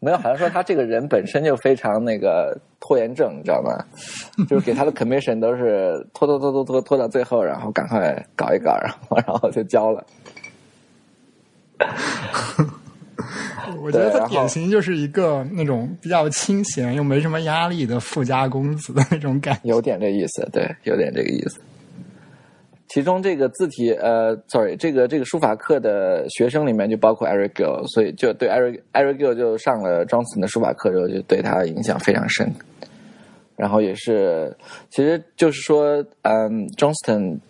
Speaker 1: 没有，好像说他这个人本身就非常那个拖延症，你知道吗？就是给他的 commission 都是拖拖拖拖拖拖到最后，然后赶快搞一搞，然后然后就交了。
Speaker 5: 我觉得他典型就是一个那种比较清闲又没什么压力的富家公子的那种感觉。
Speaker 1: 有点这意思，对，有点这个意思。其中这个字体，呃，sorry，这个这个书法课的学生里面就包括 Eric Gill，所以就对 Eric Eric Gill 就上了 Johnson 的书法课之后，就对他影响非常深。然后也是，其实就是说，嗯，Johnston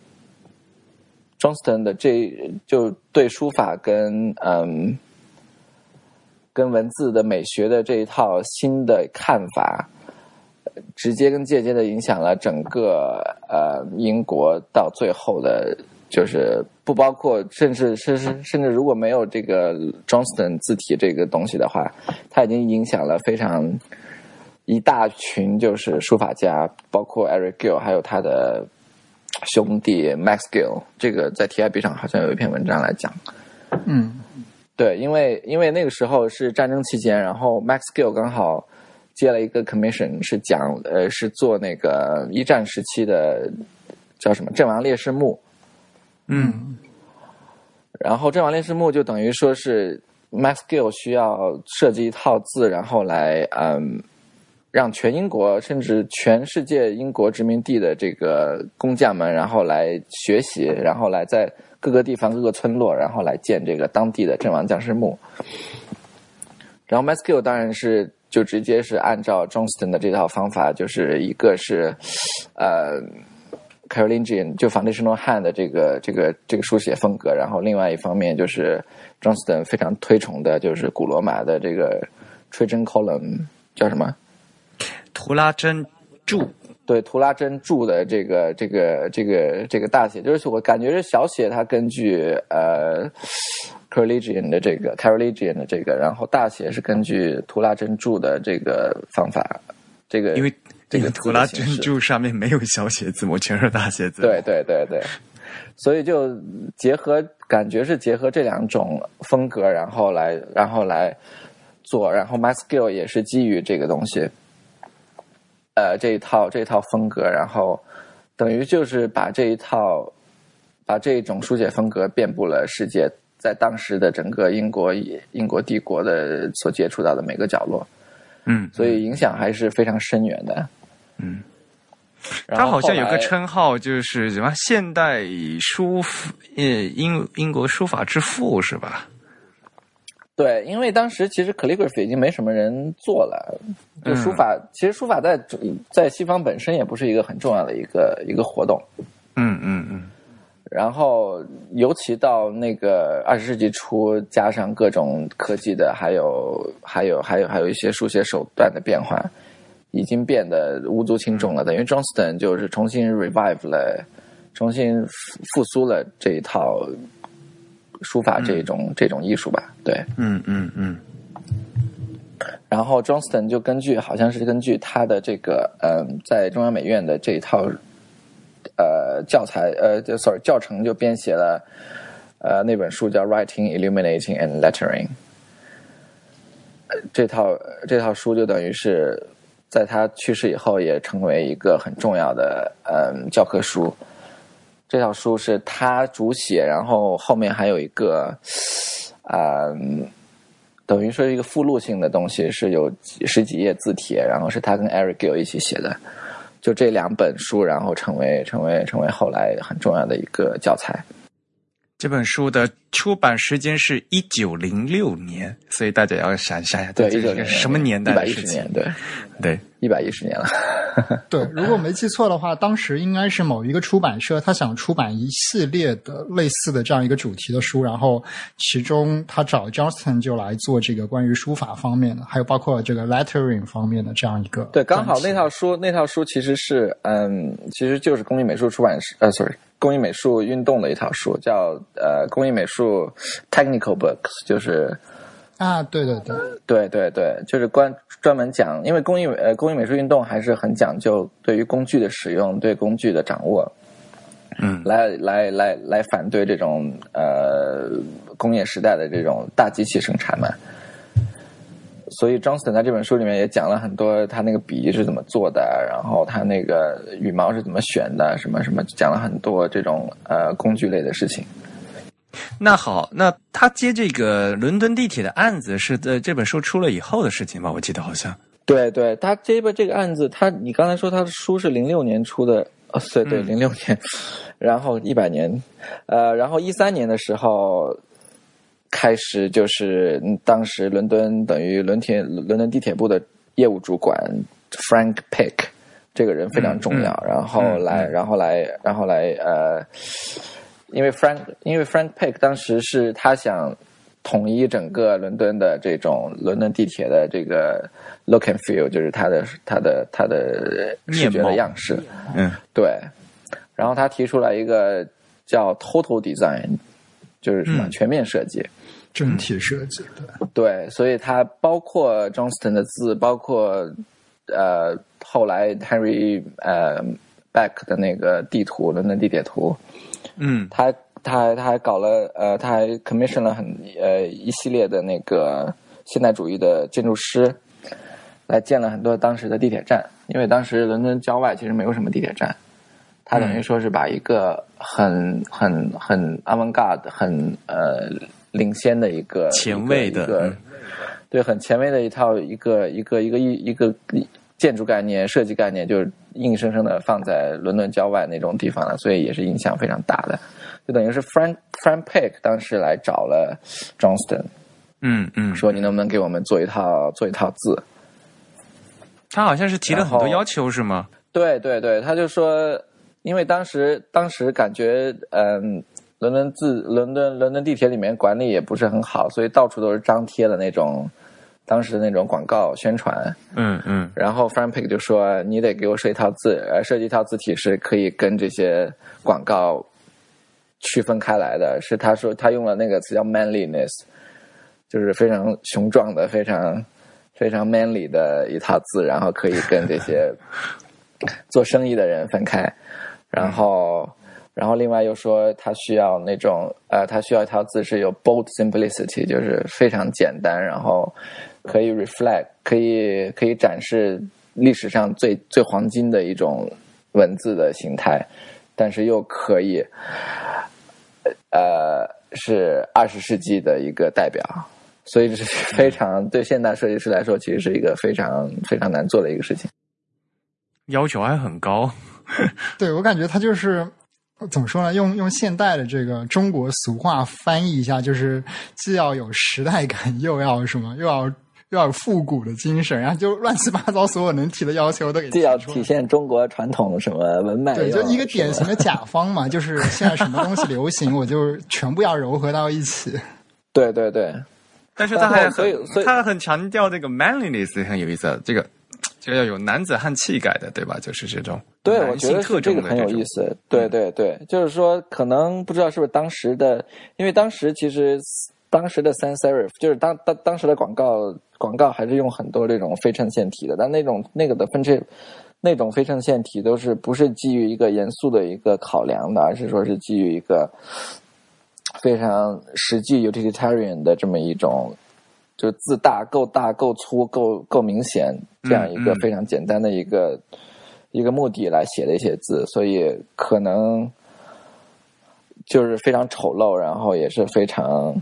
Speaker 1: Johnston 的这就对书法跟嗯跟文字的美学的这一套新的看法，直接跟间接的影响了整个呃英国到最后的，就是不包括甚至甚至甚至如果没有这个 Johnston 字体这个东西的话，它已经影响了非常一大群就是书法家，包括 Eric Gill，还有他的兄弟 Max Gill。这个在 TIB 上好像有一篇文章来讲。
Speaker 5: 嗯，
Speaker 1: 对，因为因为那个时候是战争期间，然后 Max Gill 刚好接了一个 commission，是讲呃是做那个一战时期的叫什么阵亡烈士墓，
Speaker 3: 嗯
Speaker 1: 然后阵亡烈士墓就等于说是 Max Gill 需要设计一套字，然后来嗯让全英国甚至全世界英国殖民地的这个工匠们，然后来学习，然后来在各个地方各个村落，然后来建这个当地的阵亡将士墓。然后 Max Gill 当然是就直接是按照 Johnston 的这套方法，就是一个是呃 Carolingian 就 Foundational Hand 的这个这个这个书写风格，然后另外一方面就是 Johnston 非常推崇的就是古罗马的这个 Trajan Column 叫什么？
Speaker 3: 图拉真柱，
Speaker 1: 对，图拉真柱的这个这个这个这个大写，就是我感觉是小写，它根据呃 Carolingian 的这个 Carolingian 的这个，然后大写是根据图拉真注的这个方法，这个
Speaker 3: 因为
Speaker 1: 这个
Speaker 3: 图拉真
Speaker 1: 字的形式。
Speaker 3: 注上面没有小写字母，全是大写字母。
Speaker 1: 对，对对对，所以就结合感觉是结合这两种风格，然后来然后来做，然后 My Skill 也是基于这个东西，呃，这一套这一套风格，然后等于就是把这一套把这一种书写风格遍布了世界，在当时的整个英国英国帝国的所接触到的每个角落，
Speaker 3: 嗯，
Speaker 1: 所以影响还是非常深远的。
Speaker 3: 嗯，他好像有个称号，就是什么现代书法呃英英国书法之父是吧？
Speaker 1: 对，因为当时其实 calligraphy 已经没什么人做了，就书法，其实书法在在西方本身也不是一个很重要的一个一个活动。
Speaker 3: 嗯嗯嗯，
Speaker 1: 然后，尤其到那个二十世纪初，加上各种科技的，还有还有还有还有一些书写手段的变化，已经变得无足轻重了。等于 Johnston 就是重新 revive 了，重新复复苏了这一套书法这种、这种艺术吧。对，
Speaker 3: 嗯嗯嗯
Speaker 1: 然后 Johnston 就根据好像是根据他的这个嗯，在中央美院的这一套呃教材呃就，sorry 教程就编写了呃那本书叫《Writing, Illuminating and Lettering》。这套这套书就等于是在他去世以后也成为一个很重要的嗯教科书。这套书是他主写，然后后面还有一个嗯。等于说一个附录性的东西，是有十几页字帖，然后是他跟 Eric Gill 一起写的，就这两本书，然后成为成为成为后来很重要的一个教材。
Speaker 3: 这本书的出版时间是一九零六年，所以大家要想想一下，
Speaker 1: 对，
Speaker 3: 这
Speaker 1: 一
Speaker 3: 个什么年代
Speaker 1: 一百
Speaker 3: 的事情
Speaker 1: 一十年，？对，
Speaker 3: 对，
Speaker 1: 一百一十年了。
Speaker 5: 对，如果没记错的话，当时应该是某一个出版社，他想出版一系列的类似的这样一个主题的书，然后其中他找 Johnston 就来做这个关于书法方面的，还有包括这个 lettering 方面的这样一个
Speaker 1: 对，刚好那套书那套书其实是嗯，其实就是工艺美术出版社呃，sorry，工艺美术运动的一套书，叫呃工艺美术 technical books，就是
Speaker 5: 啊，对对对，
Speaker 1: 对对对，就是关专门讲，因为工艺呃工艺美术运动还是很讲究对于工具的使用，对工具的掌握，
Speaker 3: 嗯
Speaker 1: 来来来来反对这种呃工业时代的这种大机器生产嘛。所以 Johnston 在这本书里面也讲了很多他那个笔是怎么做的，然后他那个羽毛是怎么选的，什么什么，讲了很多这种呃工具类的事情。
Speaker 3: 那好，那他接这个伦敦地铁的案子是在这本书出了以后的事情吧？我记得好像。
Speaker 1: 对对，他这个这个案子，他你刚才说他的书是零六年出的，哦，对对，
Speaker 3: 嗯
Speaker 1: 零六年，然后一百年，呃，然后一三年的时候开始就是嗯当时伦敦等于伦铁伦敦地铁部的业务主管 Frank Pick 这个人非常重要，然后
Speaker 3: 嗯
Speaker 1: 来然后来然后来呃，因为 Frank 因为 Frank Pick 当时是他想统一整个伦敦的这种伦敦地铁的这个 look and feel，就是它的它的它的视觉的样式。
Speaker 3: 嗯
Speaker 1: 对，然后他提出来一个叫 total design，就是什么、
Speaker 3: 嗯
Speaker 1: 全面设计。
Speaker 5: 整体设计对。
Speaker 1: 对，所以它包括 Johnston 的字，包括呃后来 Henry 呃 Beck 的那个地图，伦敦地铁图，
Speaker 3: 嗯。
Speaker 1: 他他他还搞了呃，他还 commission 了很呃一系列的那个现代主义的建筑师，来建了很多当时的地铁站，因为当时伦敦郊外其实没有什么地铁站，他等于说是把一个很很很 avant-garde 很呃领先的一个
Speaker 3: 前卫的
Speaker 1: 一个，一个
Speaker 3: 嗯。
Speaker 1: 对很前卫的一套一个一个一个一一个建筑概念、设计概念，就是硬生生的放在伦敦郊外那种地方了，所以也是影响非常大的。就等于是 Frank Frank Peck 当时来找了 Johnston，
Speaker 3: 嗯嗯，
Speaker 1: 说你能不能给我们做一套做一套字？
Speaker 3: 他好像是提了很多要求是吗？
Speaker 1: 对对对，他就说，因为当时当时感觉，嗯，伦敦字伦敦伦敦地铁里面管理也不是很好，所以到处都是张贴的那种当时的那种广告宣传。
Speaker 3: 嗯嗯
Speaker 1: 然后 Frank 就说：“你得给我设一套字，呃，设计一套字体是可以跟这些广告区分开来的。”是他说他用了那个词叫 manliness，就是非常雄壮的、非常非常 manly 的一套字，然后可以跟这些 做生意的人分开。然后，然后另外又说他需要那种呃，他需要一套字是有 bold simplicity，就是非常简单，然后可以 reflect，可以可以展示历史上最最黄金的一种文字的形态，但是又可以呃是二十世纪的一个代表。所以这是非常对现代设计师来说，其实是一个非常非常难做的一个事情。
Speaker 3: 要求还很高。
Speaker 5: 对我感觉他就是怎么说呢？用用现代的这个中国俗话翻译一下，就是既要有时代感，又要什么，又要又要有复古的精神，然后就乱七八糟，所有能提的要求都给提
Speaker 1: 既要体现中国传统什么文脉，
Speaker 5: 对，就一个典型的甲方嘛，就是现在什么东西流行，我就全部要糅合到一起。
Speaker 1: 对对对，
Speaker 3: 但是他还很
Speaker 1: 所以
Speaker 3: 他很强调这个 manliness 很有意思，这个就要有男子汉气概的，对吧？就是这种
Speaker 1: 对，我
Speaker 3: 男
Speaker 1: 觉得
Speaker 3: 性特征的
Speaker 1: 是这个很有意思。对对对，就是说，可能不知道是不是当时的，因为当时其实当时的 sans serif 就是当当当时的广告广告还是用很多这种非衬线体的，但那种那个的分衬那种非衬线体都是不是基于一个严肃的一个考量的，而是说是基于一个非常实际 utilitarian 的这么一种。就字大够大够粗够够明显这样一个非常简单的一个、一个目的来写的一些字，所以可能就是非常丑陋，然后也是非常，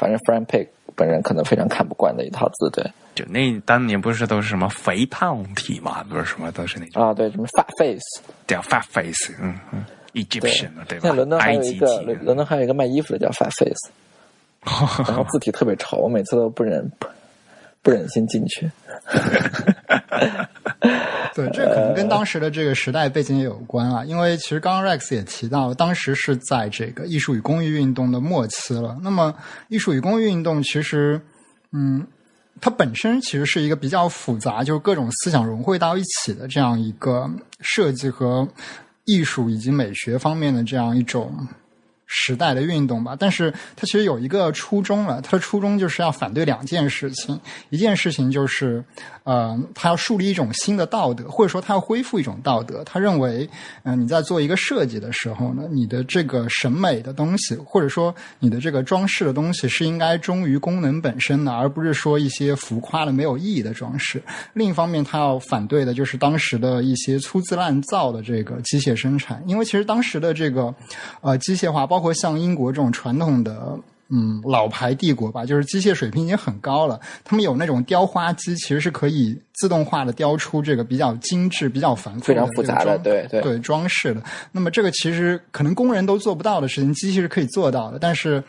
Speaker 1: 反正 Frank Pick 本人可能非常看不惯的一套字，对。
Speaker 3: 就那当年不是都是什么肥胖体嘛，不是什么都是那种
Speaker 1: 啊，对什么 fat face，
Speaker 3: 叫 fat face，嗯嗯，Egyptian 对吧？
Speaker 1: 现在伦敦还有一个伦伦敦还有一个卖衣服的叫 fat face，然后字体特别丑，我每次都不忍不忍心进去。
Speaker 5: 对，这可能跟当时的这个时代背景也有关啊。因为其实刚刚 Rex 也提到，当时是在这个艺术与公益运动的末期了。那么，艺术与公益运动其实，嗯，它本身其实是一个比较复杂，就是各种思想融汇到一起的这样一个设计和艺术以及美学方面的这样一种。时代的运动吧，但是它其实有一个初衷了，它的初衷就是要反对两件事情，一件事情就是，呃，他要树立一种新的道德，或者说他要恢复一种道德。他认为，嗯、你在做一个设计的时候呢，你的这个审美的东西，或者说你的这个装饰的东西，是应该忠于功能本身的，而不是说一些浮夸的、没有意义的装饰。另一方面，他要反对的就是当时的一些粗制滥造的这个机械生产，因为其实当时的这个呃机械化，包括像英国这种传统的。嗯，老牌帝国吧，就是机械水平已经很高了。他们有那种雕花机，其实是可以自动化的雕出这个比较精致、比较繁复、
Speaker 1: 非常复杂的，对对
Speaker 5: 对装饰的。那么这个其实可能工人都做不到的事情，机器是可以做到的。但是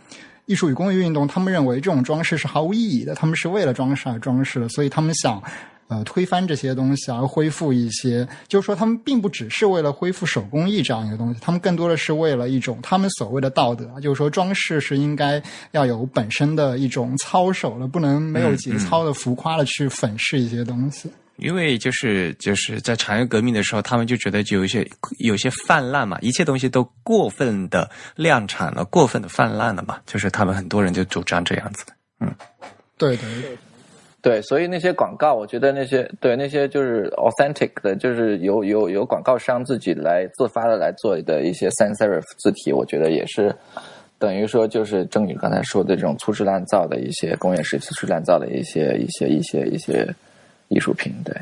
Speaker 5: 艺术与工业运动，他们认为这种装饰是毫无意义的，他们是为了装饰而装饰的，所以他们想。呃，推翻这些东西，而恢复一些，就是说，他们并不只是为了恢复手工艺这样一个东西，他们更多的是为了一种他们所谓的道德，就是说，装饰是应该要有本身的一种操守的，不能没有节操的、浮夸的去粉饰一些东西。
Speaker 3: 因为就是就是在产业革命的时候，他们就觉得就有一些有些泛滥嘛，一切东西都过分的量产了，过分的泛滥了嘛，就是他们很多人就主张这样子的。嗯，
Speaker 5: 对对对。
Speaker 1: 对，所以那些广告，我觉得那些对那些就是 authentic 的，就是由由由广告商自己来自发的来做的一些 sans serif 字体，我觉得也是等于说就是郑宇刚才说的这种粗制滥造的一些工业时期粗制滥造的一些一些一些一些艺术品，对。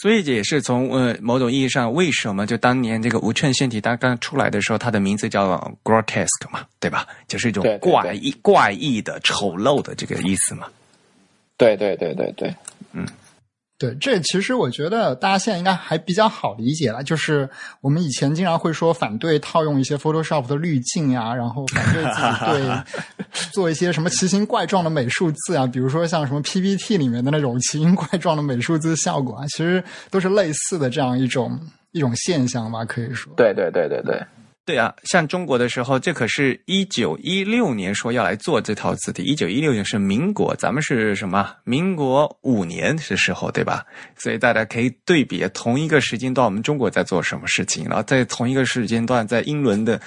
Speaker 3: 所以这也是从呃某种意义上，为什么就当年这个无衬线体它刚出来的时候，它的名字叫 grotesque 嘛，对吧？就是一种怪异、怪异的、丑陋的这个意思嘛。
Speaker 1: 对对对对对，嗯
Speaker 5: 对，这其实我觉得大家现在应该还比较好理解了。就是我们以前经常会说反对套用一些 Photoshop 的滤镜呀，然后反对自己对 做一些什么奇形怪状的美术字啊，比如说像什么 PPT 里面的那种奇形怪状的美术字效果啊，其实都是类似的这样一种一种现象吧，可以说。
Speaker 1: 对对对对对，
Speaker 3: 对啊，像中国的时候，这可是一九一六年说要来做这套字体，一九一六年是民国，咱们是什么？民国五年的时候，对吧？所以大家可以对比同一个时间段，我们中国在做什么事情，然后在同一个时间段，在英伦的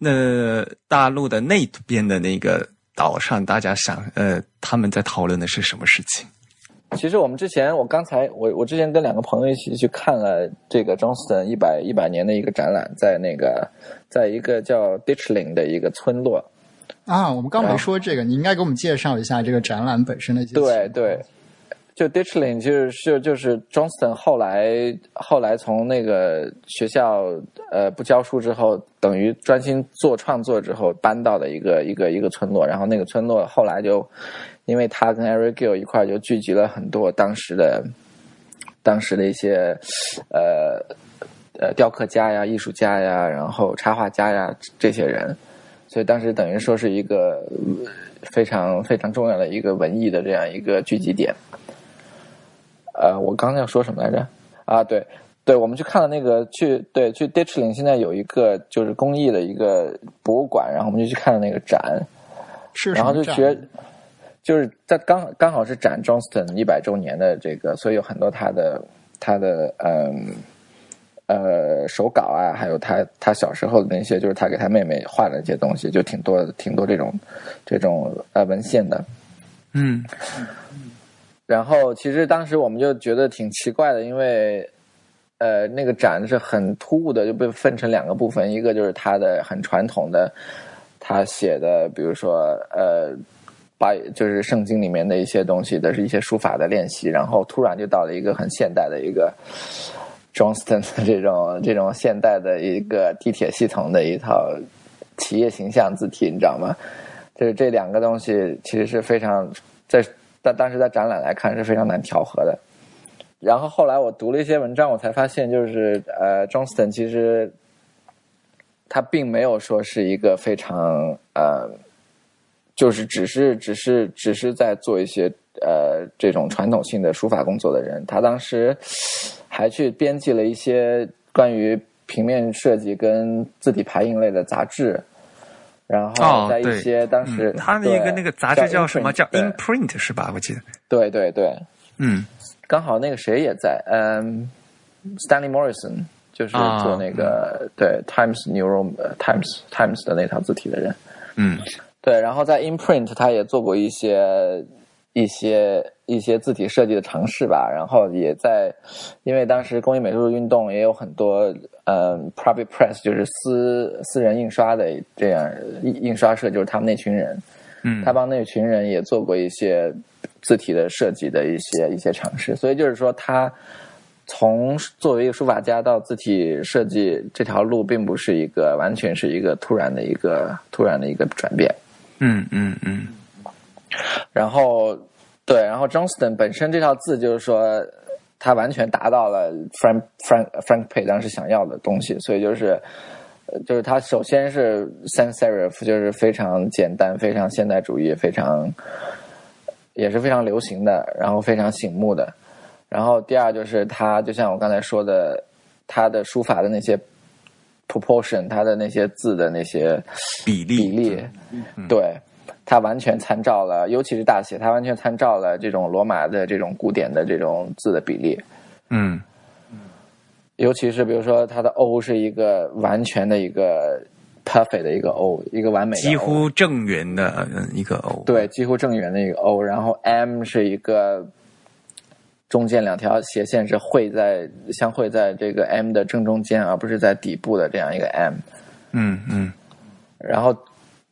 Speaker 3: 那大陆的那边的那个岛上，大家想，呃，他们在讨论的是什么事情？
Speaker 1: 其实我们之前，我刚才我我之前跟两个朋友一起去看了这个 Johnston 一百一百年的一个展览，在那个在一个叫 Ditchling 的一个村落。
Speaker 5: 啊，我们刚没说这个，你应该给我们介绍一下这个展览本身的一些。
Speaker 1: 对对，就 Ditchling 就是就就是 Johnston 后来后来从那个学校呃不教书之后，等于专心做创作之后搬到的一个一个一个村落，然后那个村落后来就因为他跟 Eric Gill 一块就聚集了很多当时的当时的一些呃呃雕刻家呀、艺术家呀，然后插画家呀这些人。所以当时等于说是一个呃非常非常重要的一个文艺的这样一个聚集点。呃，我刚才要说什么来着？啊，对，对，我们去看了那个去对去 Ditchling 现在有一个就是公益的一个博物馆，然后我们就去看了那个展，
Speaker 5: 是
Speaker 1: 然后就觉就是在刚刚好是展 Johnston 一百周年的这个，所以有很多他的他的嗯呃手稿啊，还有他他小时候的那些，就是他给他妹妹画的一些东西，就挺多挺多这种这种呃文献的。
Speaker 3: 嗯
Speaker 1: 然后其实当时我们就觉得挺奇怪的，因为呃那个展是很突兀的，就被分成两个部分，一个就是他的很传统的他写的，比如说呃把就是圣经里面的一些东西的是一些书法的练习，然后突然就到了一个很现代的一个 Johnston 的这种这种现代的一个地铁系统的一套企业形象字体，你知道吗？就是这两个东西其实是非常在但当时在展览来看是非常难调和的。然后后来我读了一些文章，我才发现，就是呃，Johnston 其实他并没有说是一个非常呃，就是只是只是只是在做一些呃这种传统性的书法工作的人，他当时还去编辑了一些关于平面设计跟字体排印类的杂志，然
Speaker 3: 哦
Speaker 1: 后在一些当时、
Speaker 3: 嗯他那个那个杂志叫什么？叫 Imprint，Imprint 是吧？我记得。
Speaker 1: 对对对对，
Speaker 3: 嗯
Speaker 1: 刚好那个谁也在，嗯，Stanley Morrison 就是
Speaker 3: 啊
Speaker 1: 做那个、对 Times New Roman、呃 Times Times 的那套字体的人。
Speaker 3: 嗯
Speaker 1: 对，然后在 Imprint 他也做过一些一些一些字体设计的尝试吧，然后也在，因为当时工艺美术运动也有很多呃 private press 就是私私人印刷的这样印印刷社，就是他们那群人，
Speaker 3: 嗯
Speaker 1: 他帮那群人也做过一些字体的设计的一些一些尝试，所以就是说他。从作为一个书法家到字体设计这条路，并不是一个完全是一个突然的一个突然的一个转变。
Speaker 3: 嗯嗯嗯
Speaker 1: 然后对，然后 Johnston 本身这套字就是说，他完全达到了 Frank Frank Frank Pay 当时想要的东西，所以就是。就是他首先是 sans serif，就是非常简单、非常现代主义、非常也是非常流行的，然后非常醒目的。然后第二就是他，就像我刚才说的，他的书法的那些 proportion，它的那些字的那些
Speaker 3: 比例
Speaker 1: 比例，对，它完全参照了，尤其是大写，它完全参照了这种罗马的这种古典的这种字的比例。
Speaker 3: 嗯
Speaker 1: 尤其是比如说它的 O 是一个完全的一个 perfect 的一个 O，一个完美的 O,
Speaker 3: 几乎正圆的呃一个 O。
Speaker 1: 对，几乎正圆的一个 O，然后 M 是一个中间两条斜线是汇在相会在这个 M 的正中间，而不是在底部的这样一个 M。
Speaker 3: 嗯嗯
Speaker 1: 然后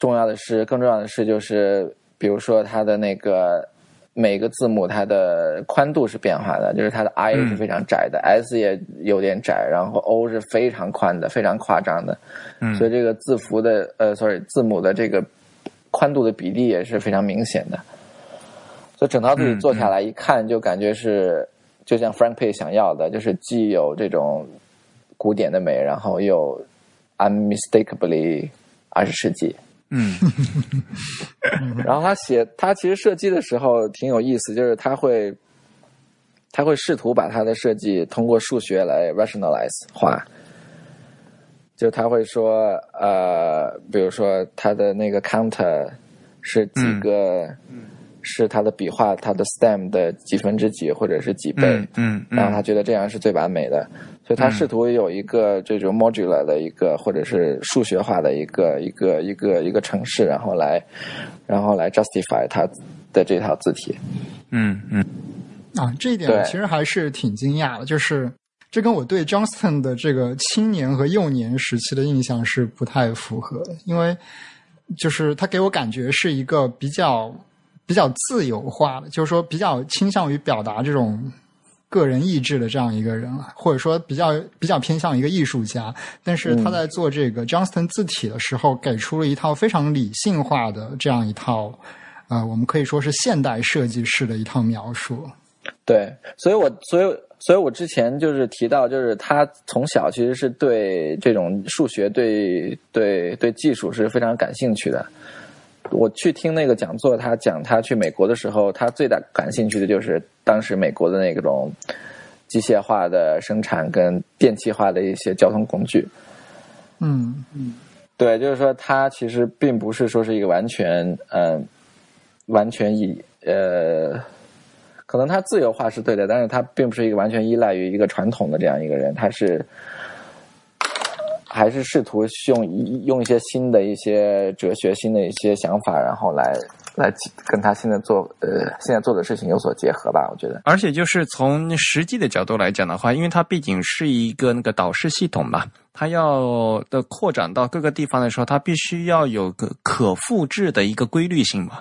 Speaker 1: 重要的是，更重要的是就是，比如说它的那个每个字母它的宽度是变化的，就是它的 I
Speaker 3: 嗯
Speaker 1: 是非常窄的、s 也有点窄，然后 O 是非常宽的，非常夸张的。
Speaker 3: 嗯
Speaker 1: 所以这个字符的呃，sorry，字母的这个宽度的比例也是非常明显的。所以整套字体
Speaker 3: 嗯
Speaker 1: 做下来一看，就感觉是就像 Frank Pay 想要的，就是既有这种古典的美，然后又 unmistakably 二十世纪。
Speaker 3: 嗯。
Speaker 1: 然后他写他其实设计的时候挺有意思，就是他会他会试图把他的设计通过数学来 rationalize 化，就他会说呃，比如说他的那个 counter 是几个，是他的笔画，他的 stem 的几分之几或者是几倍，
Speaker 3: 嗯嗯
Speaker 1: 然后他觉得这样是最完美的，所以他试图有一个这种 modular 的一个或者是数学化的一个一个一个一个城市，然后来然后来 justify 他的这套字体。
Speaker 3: 嗯嗯。
Speaker 5: 啊，这一点我其实还是挺惊讶的，就是这跟我对 Johnston 的这个青年和幼年时期的印象是不太符合的，因为就是他给我感觉是一个比较比较自由化的，就是说比较倾向于表达这种个人意志的这样一个人啊，或者说比较比较偏向一个艺术家。但是他在做这个 Johnston 字体的时候，给出了一套非常理性化的这样一套，呃，我们可以说是现代设计师的一套描述。
Speaker 1: 对，所以我所以所以我之前就是提到，就是他从小其实是对这种数学、对对对技术是非常感兴趣的。我去听那个讲座，他讲他去美国的时候，他最大感兴趣的就是当时美国的那种机械化的生产跟电气化的一些交通工具。
Speaker 5: 嗯嗯
Speaker 1: 对，就是说他其实并不是说是一个完全嗯、呃完全以呃，可能他自由化是对的，但是他并不是一个完全依赖于一个传统的这样一个人，他是还是试图用用一些新的一些哲学、新的一些想法，然后来来跟他现在做呃现在做的事情有所结合吧，我觉得。
Speaker 3: 而且就是从实际的角度来讲的话，因为它毕竟是一个那个导视系统嘛，它要的扩展到各个地方的时候，它必须要有个可复制的一个规律性嘛。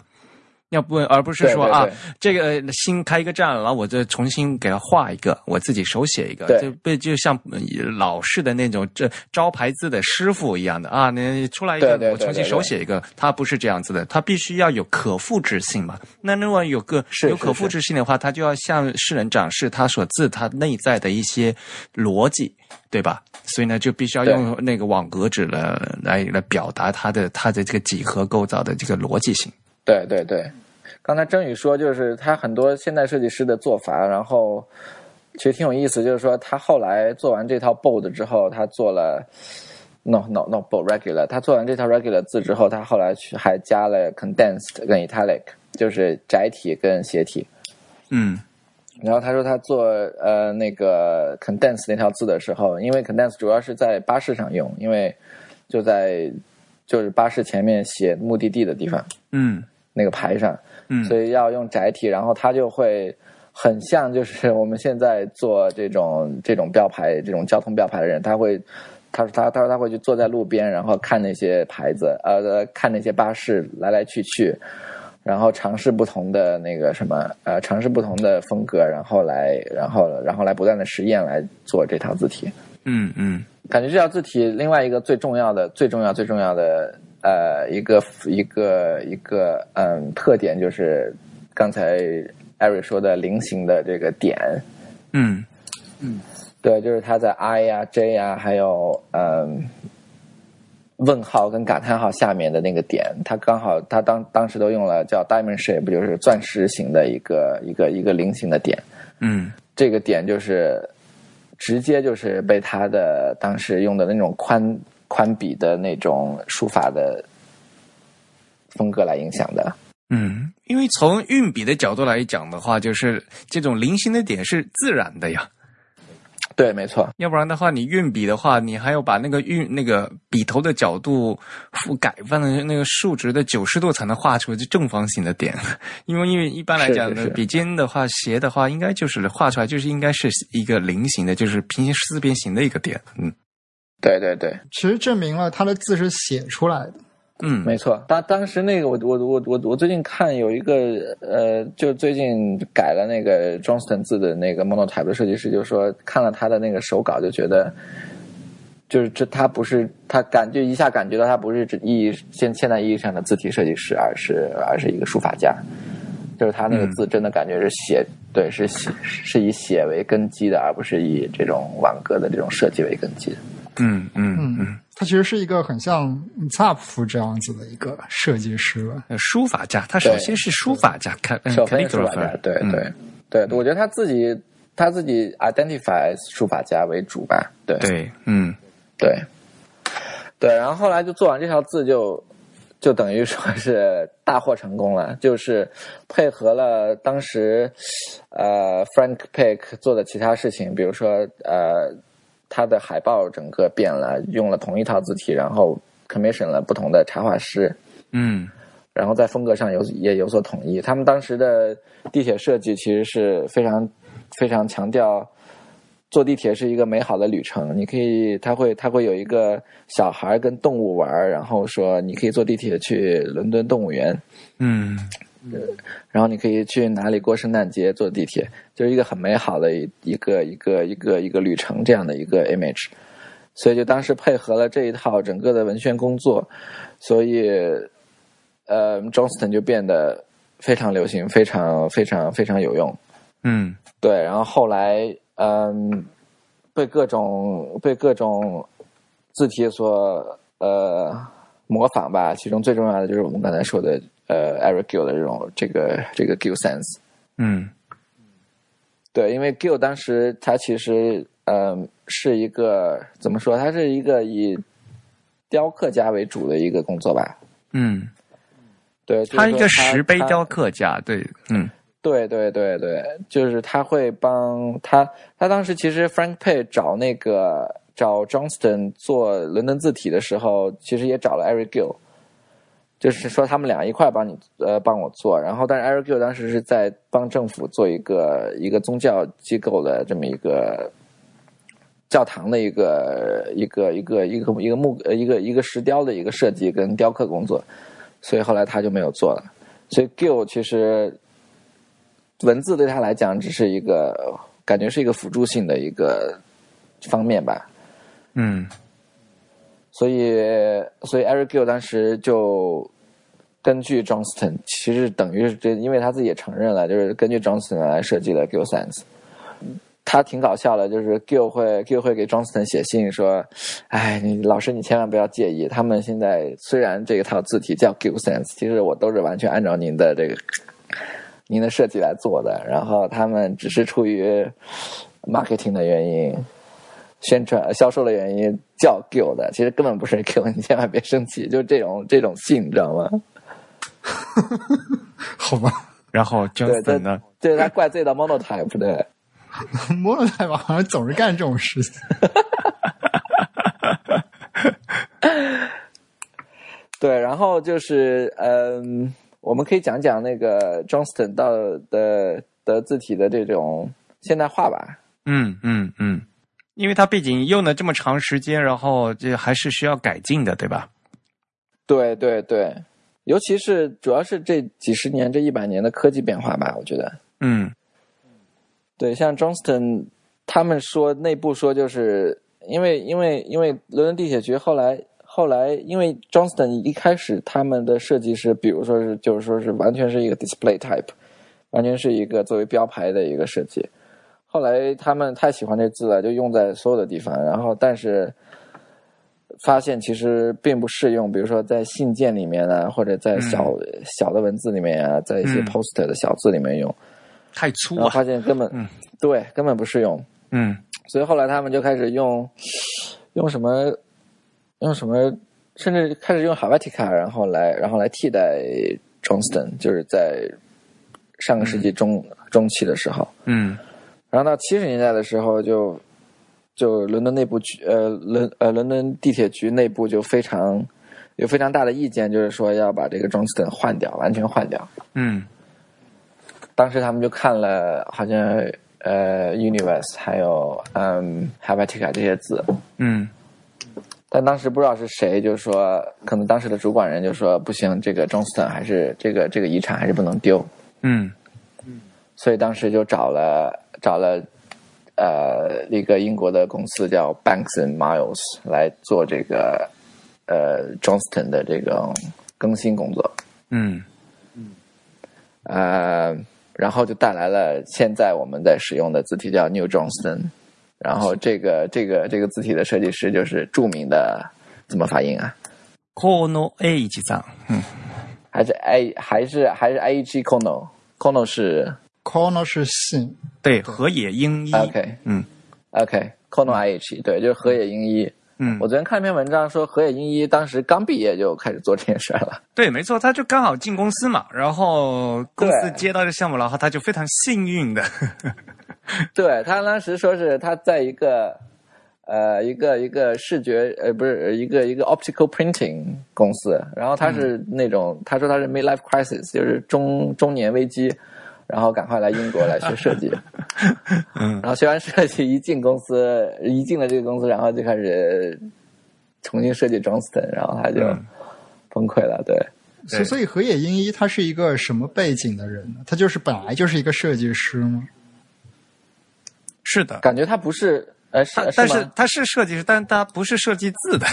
Speaker 3: 要不，而不是说啊这个呃新开一个站，然后我再重新给它画一个，我自己手写一个，
Speaker 1: 对
Speaker 3: 就被就像呃老式的那种这招牌字的师傅一样的啊，你出来一个我重新手写一个，它不是这样子的，它必须要有可复制性嘛。那如果有个有可复制性的话，他就要向世人展示他所字他内在的一些逻辑，对吧？所以呢，就必须要用那个网格纸来来来表达它的它的这个几何构造的这个逻辑性。
Speaker 1: 对对对，刚才郑宇说，就是他很多现代设计师的做法，然后其实挺有意思，就是说他后来做完这套 bold 之后，他做了 no no no bold regular，他做完这套 regular 字之后，他后来去还加了 condensed 跟 italic，就是窄体跟斜体。
Speaker 3: 嗯。
Speaker 1: 然后他说他做呃那个 condense 那条字的时候，因为 Condensed 主要是在巴士上用，因为就在就是巴士前面写目的地的地方
Speaker 3: 嗯
Speaker 1: 那个牌上，
Speaker 3: 嗯
Speaker 1: 所以要用窄体，然后它就会很像就是我们现在做这种这种标牌这种交通标牌的人，他会。他说他他说他会去坐在路边，然后看那些牌子，呃，看那些巴士来来去去，然后尝试不同的那个什么，呃，尝试不同的风格，然后来，然后然后来不断的实验来做这套字体。
Speaker 3: 嗯嗯
Speaker 1: 感觉这套字体另外一个最重要的、最重要、最重要的呃一个一个一个嗯特点就是刚才艾瑞说的菱形的这个点，
Speaker 3: 嗯。
Speaker 1: 嗯对，就是它在 I 呀、J 呀，还有嗯问号跟感叹号下面的那个点，它刚好它当当时都用了叫 diamond shape，就是钻石形的一个一个一个菱形的点。
Speaker 3: 嗯。
Speaker 1: 这个点就是直接就是被他的当时用的那种宽宽笔的那种书法的风格来影响的。
Speaker 3: 嗯，因为从运笔的角度来讲的话，就是这种菱形的点是自然的呀。
Speaker 1: 对，没错，
Speaker 3: 要不然的话，你运笔的话，你还要把那个运那个笔头的角度覆改放的那个竖直的九十度才能画出这正方形的点。因为因为一般来讲呢，笔尖的话斜的话，应该就是画出来就是应该是一个菱形的，就是平行四边形的一个点。嗯
Speaker 1: 对对对，
Speaker 5: 其实证明了他的字是写出来的。
Speaker 3: 嗯
Speaker 1: 没错。当当时那个我我我我我最近看有一个呃，就最近改了那个 Johnston 字的那个 monotype 的设计师就说，看了他的那个手稿就觉得。就是这，他不是他感就一下感觉到他不是指意义现现代意义上的字体设计师，而是而是一个书法家。就是他那个字真的感觉是写，对，是写是以写为根基的，而不是以这种网格的这种设计为根基的。
Speaker 3: 嗯嗯嗯，
Speaker 5: 他其实是一个很像萨普这样子的一个设计师吧。
Speaker 3: 呃书法家，他首先是书法家，看嗯
Speaker 1: 首先是书法家，对
Speaker 3: 嗯。
Speaker 1: 对对，我觉得他自己他自己 identify 书法家为主吧，对。
Speaker 3: 对，嗯。
Speaker 1: 对。对，然后后来就做完这条字就就等于说是大获成功了，就是配合了当时呃 Frank Pick 做的其他事情，比如说呃他的海报整个变了，用了同一套字体，然后 commission 了不同的插画师，
Speaker 3: 嗯
Speaker 1: 然后在风格上有也有所统一。他们当时的地铁设计其实是非常非常强调坐地铁是一个美好的旅程。你可以，他会他会有一个小孩跟动物玩，然后说你可以坐地铁去伦敦动物园，
Speaker 3: 嗯
Speaker 1: 然后你可以去哪里过圣诞节坐地铁，就是一个很美好的一一个一个一个一个旅程这样的一个 image。所以就当时配合了这一套整个的文宣工作，所以呃，Johnston 就变得非常流行，非常非常非常有用。
Speaker 3: 嗯
Speaker 1: 对，然后后来嗯，被各种被各种字体所呃模仿吧，其中最重要的就是我们刚才说的呃 Eric Gill 的这种这个这个 Gill Sense。
Speaker 3: 嗯
Speaker 1: 对，因为 Gill 当时他其实嗯是一个怎么说？他是一个以雕刻家为主的一个工作吧。
Speaker 3: 嗯，
Speaker 1: 对，就是
Speaker 3: 他一个石碑雕刻家，对，嗯
Speaker 1: 对对对对，就是他会帮他，他当时其实 Frank Pay 找那个找 Johnston 做伦敦字体的时候，其实也找了 Eric Gill，就是说他们俩一块帮你呃帮我做，然后但是 Eric 当时是在帮政府做一个一个宗教机构的这么一个教堂的一个一个一个一个一个木呃一个一个石雕的一个设计跟雕刻工作，所以后来他就没有做了。所以 Gill 其实文字对他来讲只是一个感觉是一个辅助性的一个方面吧。
Speaker 3: 嗯
Speaker 1: 所以，所以 Eric Gill 当时就根据 Johnston，其实等于是这，因为他自己也承认了，就是根据 Johnston 来设计的 Gill Sense。他挺搞笑的，就是 Gill 会 Gill 会给 Johnston 写信说：“哎，你老师你千万不要介意，他们现在虽然这一套字体叫 Gill Sense，其实我都是完全按照您的这个您的设计来做的，然后他们只是出于 marketing 的原因、宣传、销售的原因叫其实根本不是 你千万别生气，就是这种这种性，你知道吗？
Speaker 5: 好吧
Speaker 3: 然后
Speaker 1: 对他怪罪到 Monotype 对。
Speaker 5: 摩洛泰吧，好像总是干这种事情。
Speaker 1: 对，然后就是嗯，我们可以讲讲那个 Johnston 到的的字体的这种现代化吧。
Speaker 3: 嗯嗯嗯，因为它毕竟用了这么长时间，然后这还是需要改进的，对吧？
Speaker 1: 对对对，尤其是主要是这几十年、这一百年的科技变化吧，我觉得。
Speaker 3: 嗯
Speaker 1: 对，像 Johnston 他们说内部说，就是因为因为因为伦敦地铁局后来后来因为 Johnston 一开始他们的设计是，比如说是就是说是完全是一个 display type，完全是一个作为标牌的一个设计。后来他们太喜欢这字了，就用在所有的地方，然后但是发现其实并不适用，比如说在信件里面啊，或者在小、小的文字里面啊，在一些
Speaker 3: 嗯。
Speaker 1: poster 的小字里面用。
Speaker 3: 太粗。啊。
Speaker 1: 然后发现根本、
Speaker 3: 嗯。
Speaker 1: 对根本不适用，
Speaker 3: 嗯。
Speaker 1: 所以后来他们就开始用用什么用什么，甚至开始用 Helvetica，然后来然后来替代 Johnston，就是在上个世纪中、中期的时候，
Speaker 3: 嗯
Speaker 1: 然后到七十年代的时候就就伦敦内部局呃伦呃伦敦地铁局内部就非常有非常大的意见，就是说要把这个 Johnston 换掉，完全换掉。
Speaker 3: 嗯。
Speaker 1: 当时他们就看了好像呃 Universe 还有嗯 Helvetica 这些字，
Speaker 3: 嗯。
Speaker 1: 但当时不知道是谁，就说可能当时的主管人就说不行，这个 Johnston 还是这个这个遗产还是不能丢，
Speaker 3: 嗯。
Speaker 1: 所以当时就找了找了呃一个英国的公司叫 Banks and Miles 来做这个呃 Johnston 的这个更新工作。
Speaker 3: 嗯嗯
Speaker 1: 呃，然后就带来了现在我们在使用的字体叫 New Johnston，然后这个这个这个字体的设计师就是著名的怎么发音啊？
Speaker 3: 河野英一さん。嗯
Speaker 1: 还是 A 还是还是 A G Kono Kono 是
Speaker 5: Kono 是姓，
Speaker 3: 对，河野英一。
Speaker 1: OK
Speaker 3: 嗯
Speaker 1: OK Kono I H 对，就是河野英一。
Speaker 3: 嗯
Speaker 1: 我，昨天看一篇文章说河野英一当时刚毕业就开始做这件事儿了。
Speaker 3: 对，没错，他就刚好进公司嘛，然后公司接到这项目，然后他就非常幸运的。
Speaker 1: 对他当时说是他在一个呃一个一个视觉呃不是一个一个 optical printing 公司，然后他是那种、他说他是 midlife crisis，就是中中年危机，然后赶快来英国来学设计，
Speaker 3: 嗯
Speaker 1: 然后学完设计一进公司 一进了这个公司，然后就开始重新设计 Johnston，然后他就
Speaker 3: 嗯
Speaker 1: 崩溃了，对。
Speaker 5: 所所以河野英一他是一个什么背景的人呢？他就是本来就是一个设计师吗？
Speaker 3: 是的，
Speaker 1: 感觉他不是呃是
Speaker 3: 但
Speaker 1: 是
Speaker 3: 他是设计师，但他不是设计字的。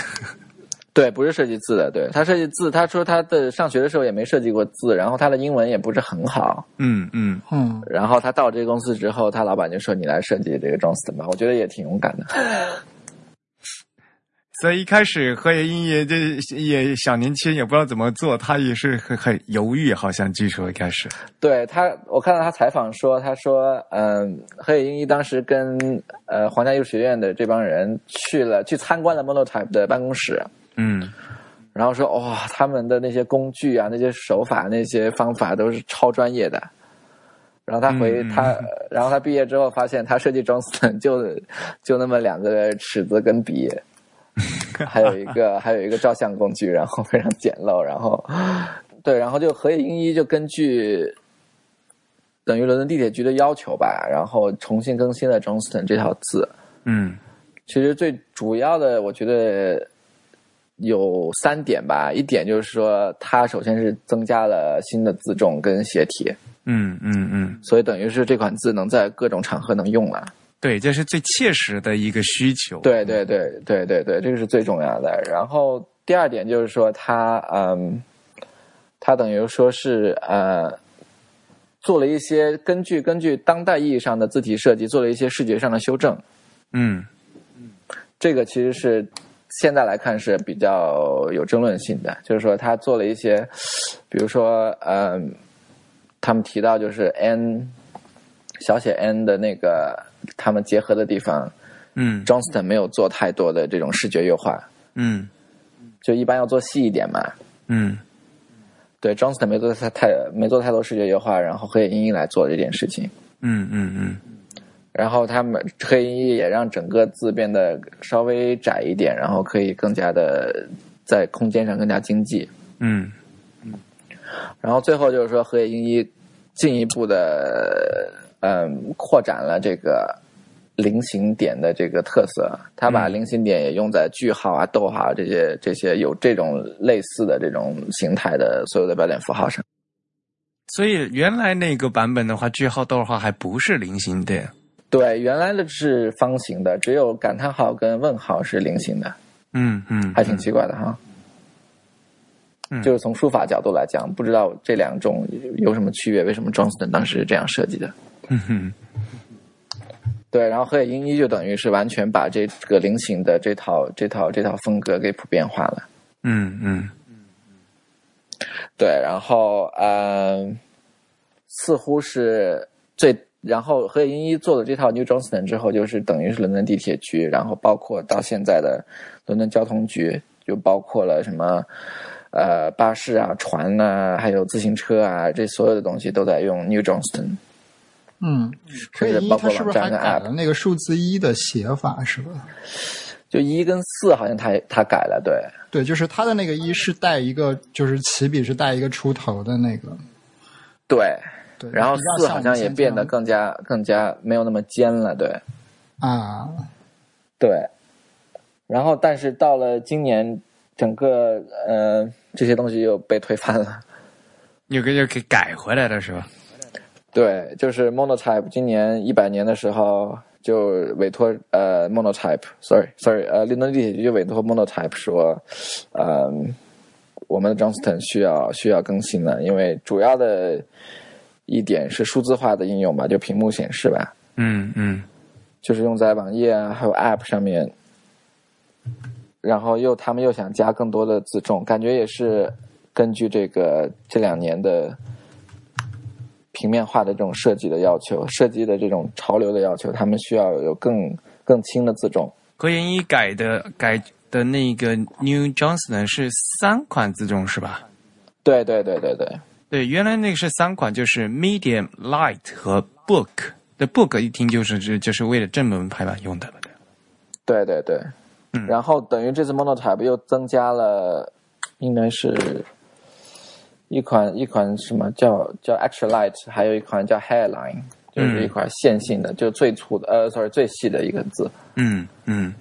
Speaker 1: 对，不是设计字的，对他设计字，他说他的上学的时候也没设计过字，然后他的英文也不是很好，
Speaker 3: 嗯嗯，
Speaker 5: 嗯，
Speaker 1: 然后他到这个公司之后，他老板就说你来设计这个 Johnston 吧，我觉得也挺勇敢的。
Speaker 3: 所以一开始何野英也这也小年轻，也不知道怎么做，他也是很很犹豫，好像据说一开始。
Speaker 1: 对他，我看到他采访说，他说，嗯，何野英一当时跟呃皇家艺术学院的这帮人去了去参观了 Monotype 的办公室，
Speaker 3: 嗯
Speaker 1: 然后说哇、他们的那些工具啊、那些手法、那些方法都是超专业的。然后他回、
Speaker 3: 嗯
Speaker 1: 他，然后他毕业之后发现，他设计 Johnston 就就那么两个尺子跟笔，还有一个还有一个照相工具，然后非常简陋，然后对，然后就河野英一就根据等于伦敦地铁局的要求吧，然后重新更新了 Johnston 这条字。
Speaker 3: 嗯
Speaker 1: 其实最主要的，我觉得有三点吧。一点就是说，它首先是增加了新的字重跟斜体，
Speaker 3: 嗯嗯嗯，
Speaker 1: 所以等于是这款字能在各种场合能用了。
Speaker 3: 对，这是最切实的一个需求。
Speaker 1: 对对对对对对，这个是最重要的。然后第二点就是说它，嗯，它等于说是呃，做了一些根据根据当代意义上的字体设计，做了一些视觉上的修正。
Speaker 3: 嗯
Speaker 1: 这个其实是现在来看是比较有争论性的，就是说他做了一些，比如说，嗯、他们提到就是 n 小写 n 的那个他们结合的地方
Speaker 3: 嗯
Speaker 1: ，Johnston 没有做太多的这种视觉优化，
Speaker 3: 嗯。
Speaker 1: 就一般要做细一点嘛。
Speaker 3: 嗯。
Speaker 1: 对，Johnston 没做太太没做太多视觉优化，然后黑野英一来做这件事情。
Speaker 3: 嗯嗯嗯
Speaker 1: 然后他们黑鹰一也让整个字变得稍微窄一点，然后可以更加的在空间上更加经济。
Speaker 3: 嗯
Speaker 1: 然后最后就是说，河野英一进一步的嗯扩展了这个菱形点的这个特色，他把菱形点也用在句号啊、逗号啊这些这些有这种类似的这种形态的所有的标点符号上。
Speaker 3: 所以原来那个版本的话，句号、逗号还不是菱形的。
Speaker 1: 对，原来的是方形的，只有感叹号跟问号是菱形的。
Speaker 3: 嗯嗯，
Speaker 1: 还挺奇怪的哈。
Speaker 3: 嗯
Speaker 1: 就是从书法角度来讲，不知道这两种有什么区别？为什么 Johnston 当时是这样设计的？
Speaker 3: 嗯哼
Speaker 1: 对，然后河野英一就等于是完全把这个菱形的这套这套这套风格给普遍化了。
Speaker 3: 嗯嗯
Speaker 1: 对，然后呃，似乎是最，然后河野英一做了这套 New Johnston 之后，就是等于是伦敦地铁局，然后包括到现在的伦敦交通局，就包括了什么呃巴士啊、船呐、还有自行车啊，这所有的东西都在用 New Johnston。
Speaker 5: 嗯，所以一
Speaker 1: 甚至包括
Speaker 5: 它是不是还改了那个数字一的写法是吧？
Speaker 1: 就一跟四好像他他改了，对
Speaker 5: 对，就是他的那个一是带一个，就是起笔是带一个出头的那个，
Speaker 1: 对。
Speaker 5: 对。
Speaker 1: 然后四好像也变得更加更加没有那么尖了，对。
Speaker 5: 啊，
Speaker 1: 对，然后但是到了今年，整个呃这些东西又被推翻了。
Speaker 3: 有个又给改回来了是吧？
Speaker 1: 对，就是 Monotype 今年一百年的时候就委托呃 Monotype，sorry sorry，呃伦敦地铁局就委托 Monotype 说，呃我们的 Johnston 需要需要更新了，因为主要的一点是数字化的应用吧，就屏幕显示吧。
Speaker 3: 嗯嗯
Speaker 1: 就是用在网页啊，还有 App 上面。然后又他们又想加更多的自重，感觉也是根据这个这两年的平面化的这种设计的要求，设计的这种潮流的要求，他们需要有更更轻的自重。
Speaker 3: 何研一改的改的那个 New Johnston 是三款自重是吧？
Speaker 1: 对对对对对
Speaker 3: 对，原来那个是三款，就是 Medium、Light 和 Book。的 Book 一听就是就就是为了正门排版用的。
Speaker 1: 对对对，
Speaker 3: 嗯
Speaker 1: 然后等于这次 Monotype 又增加了，应该是一款一款什么叫叫 Extra Light，还有一款叫 Hairline，就是一款线性的，就最粗的呃，sorry 最细的一个字。
Speaker 3: 嗯嗯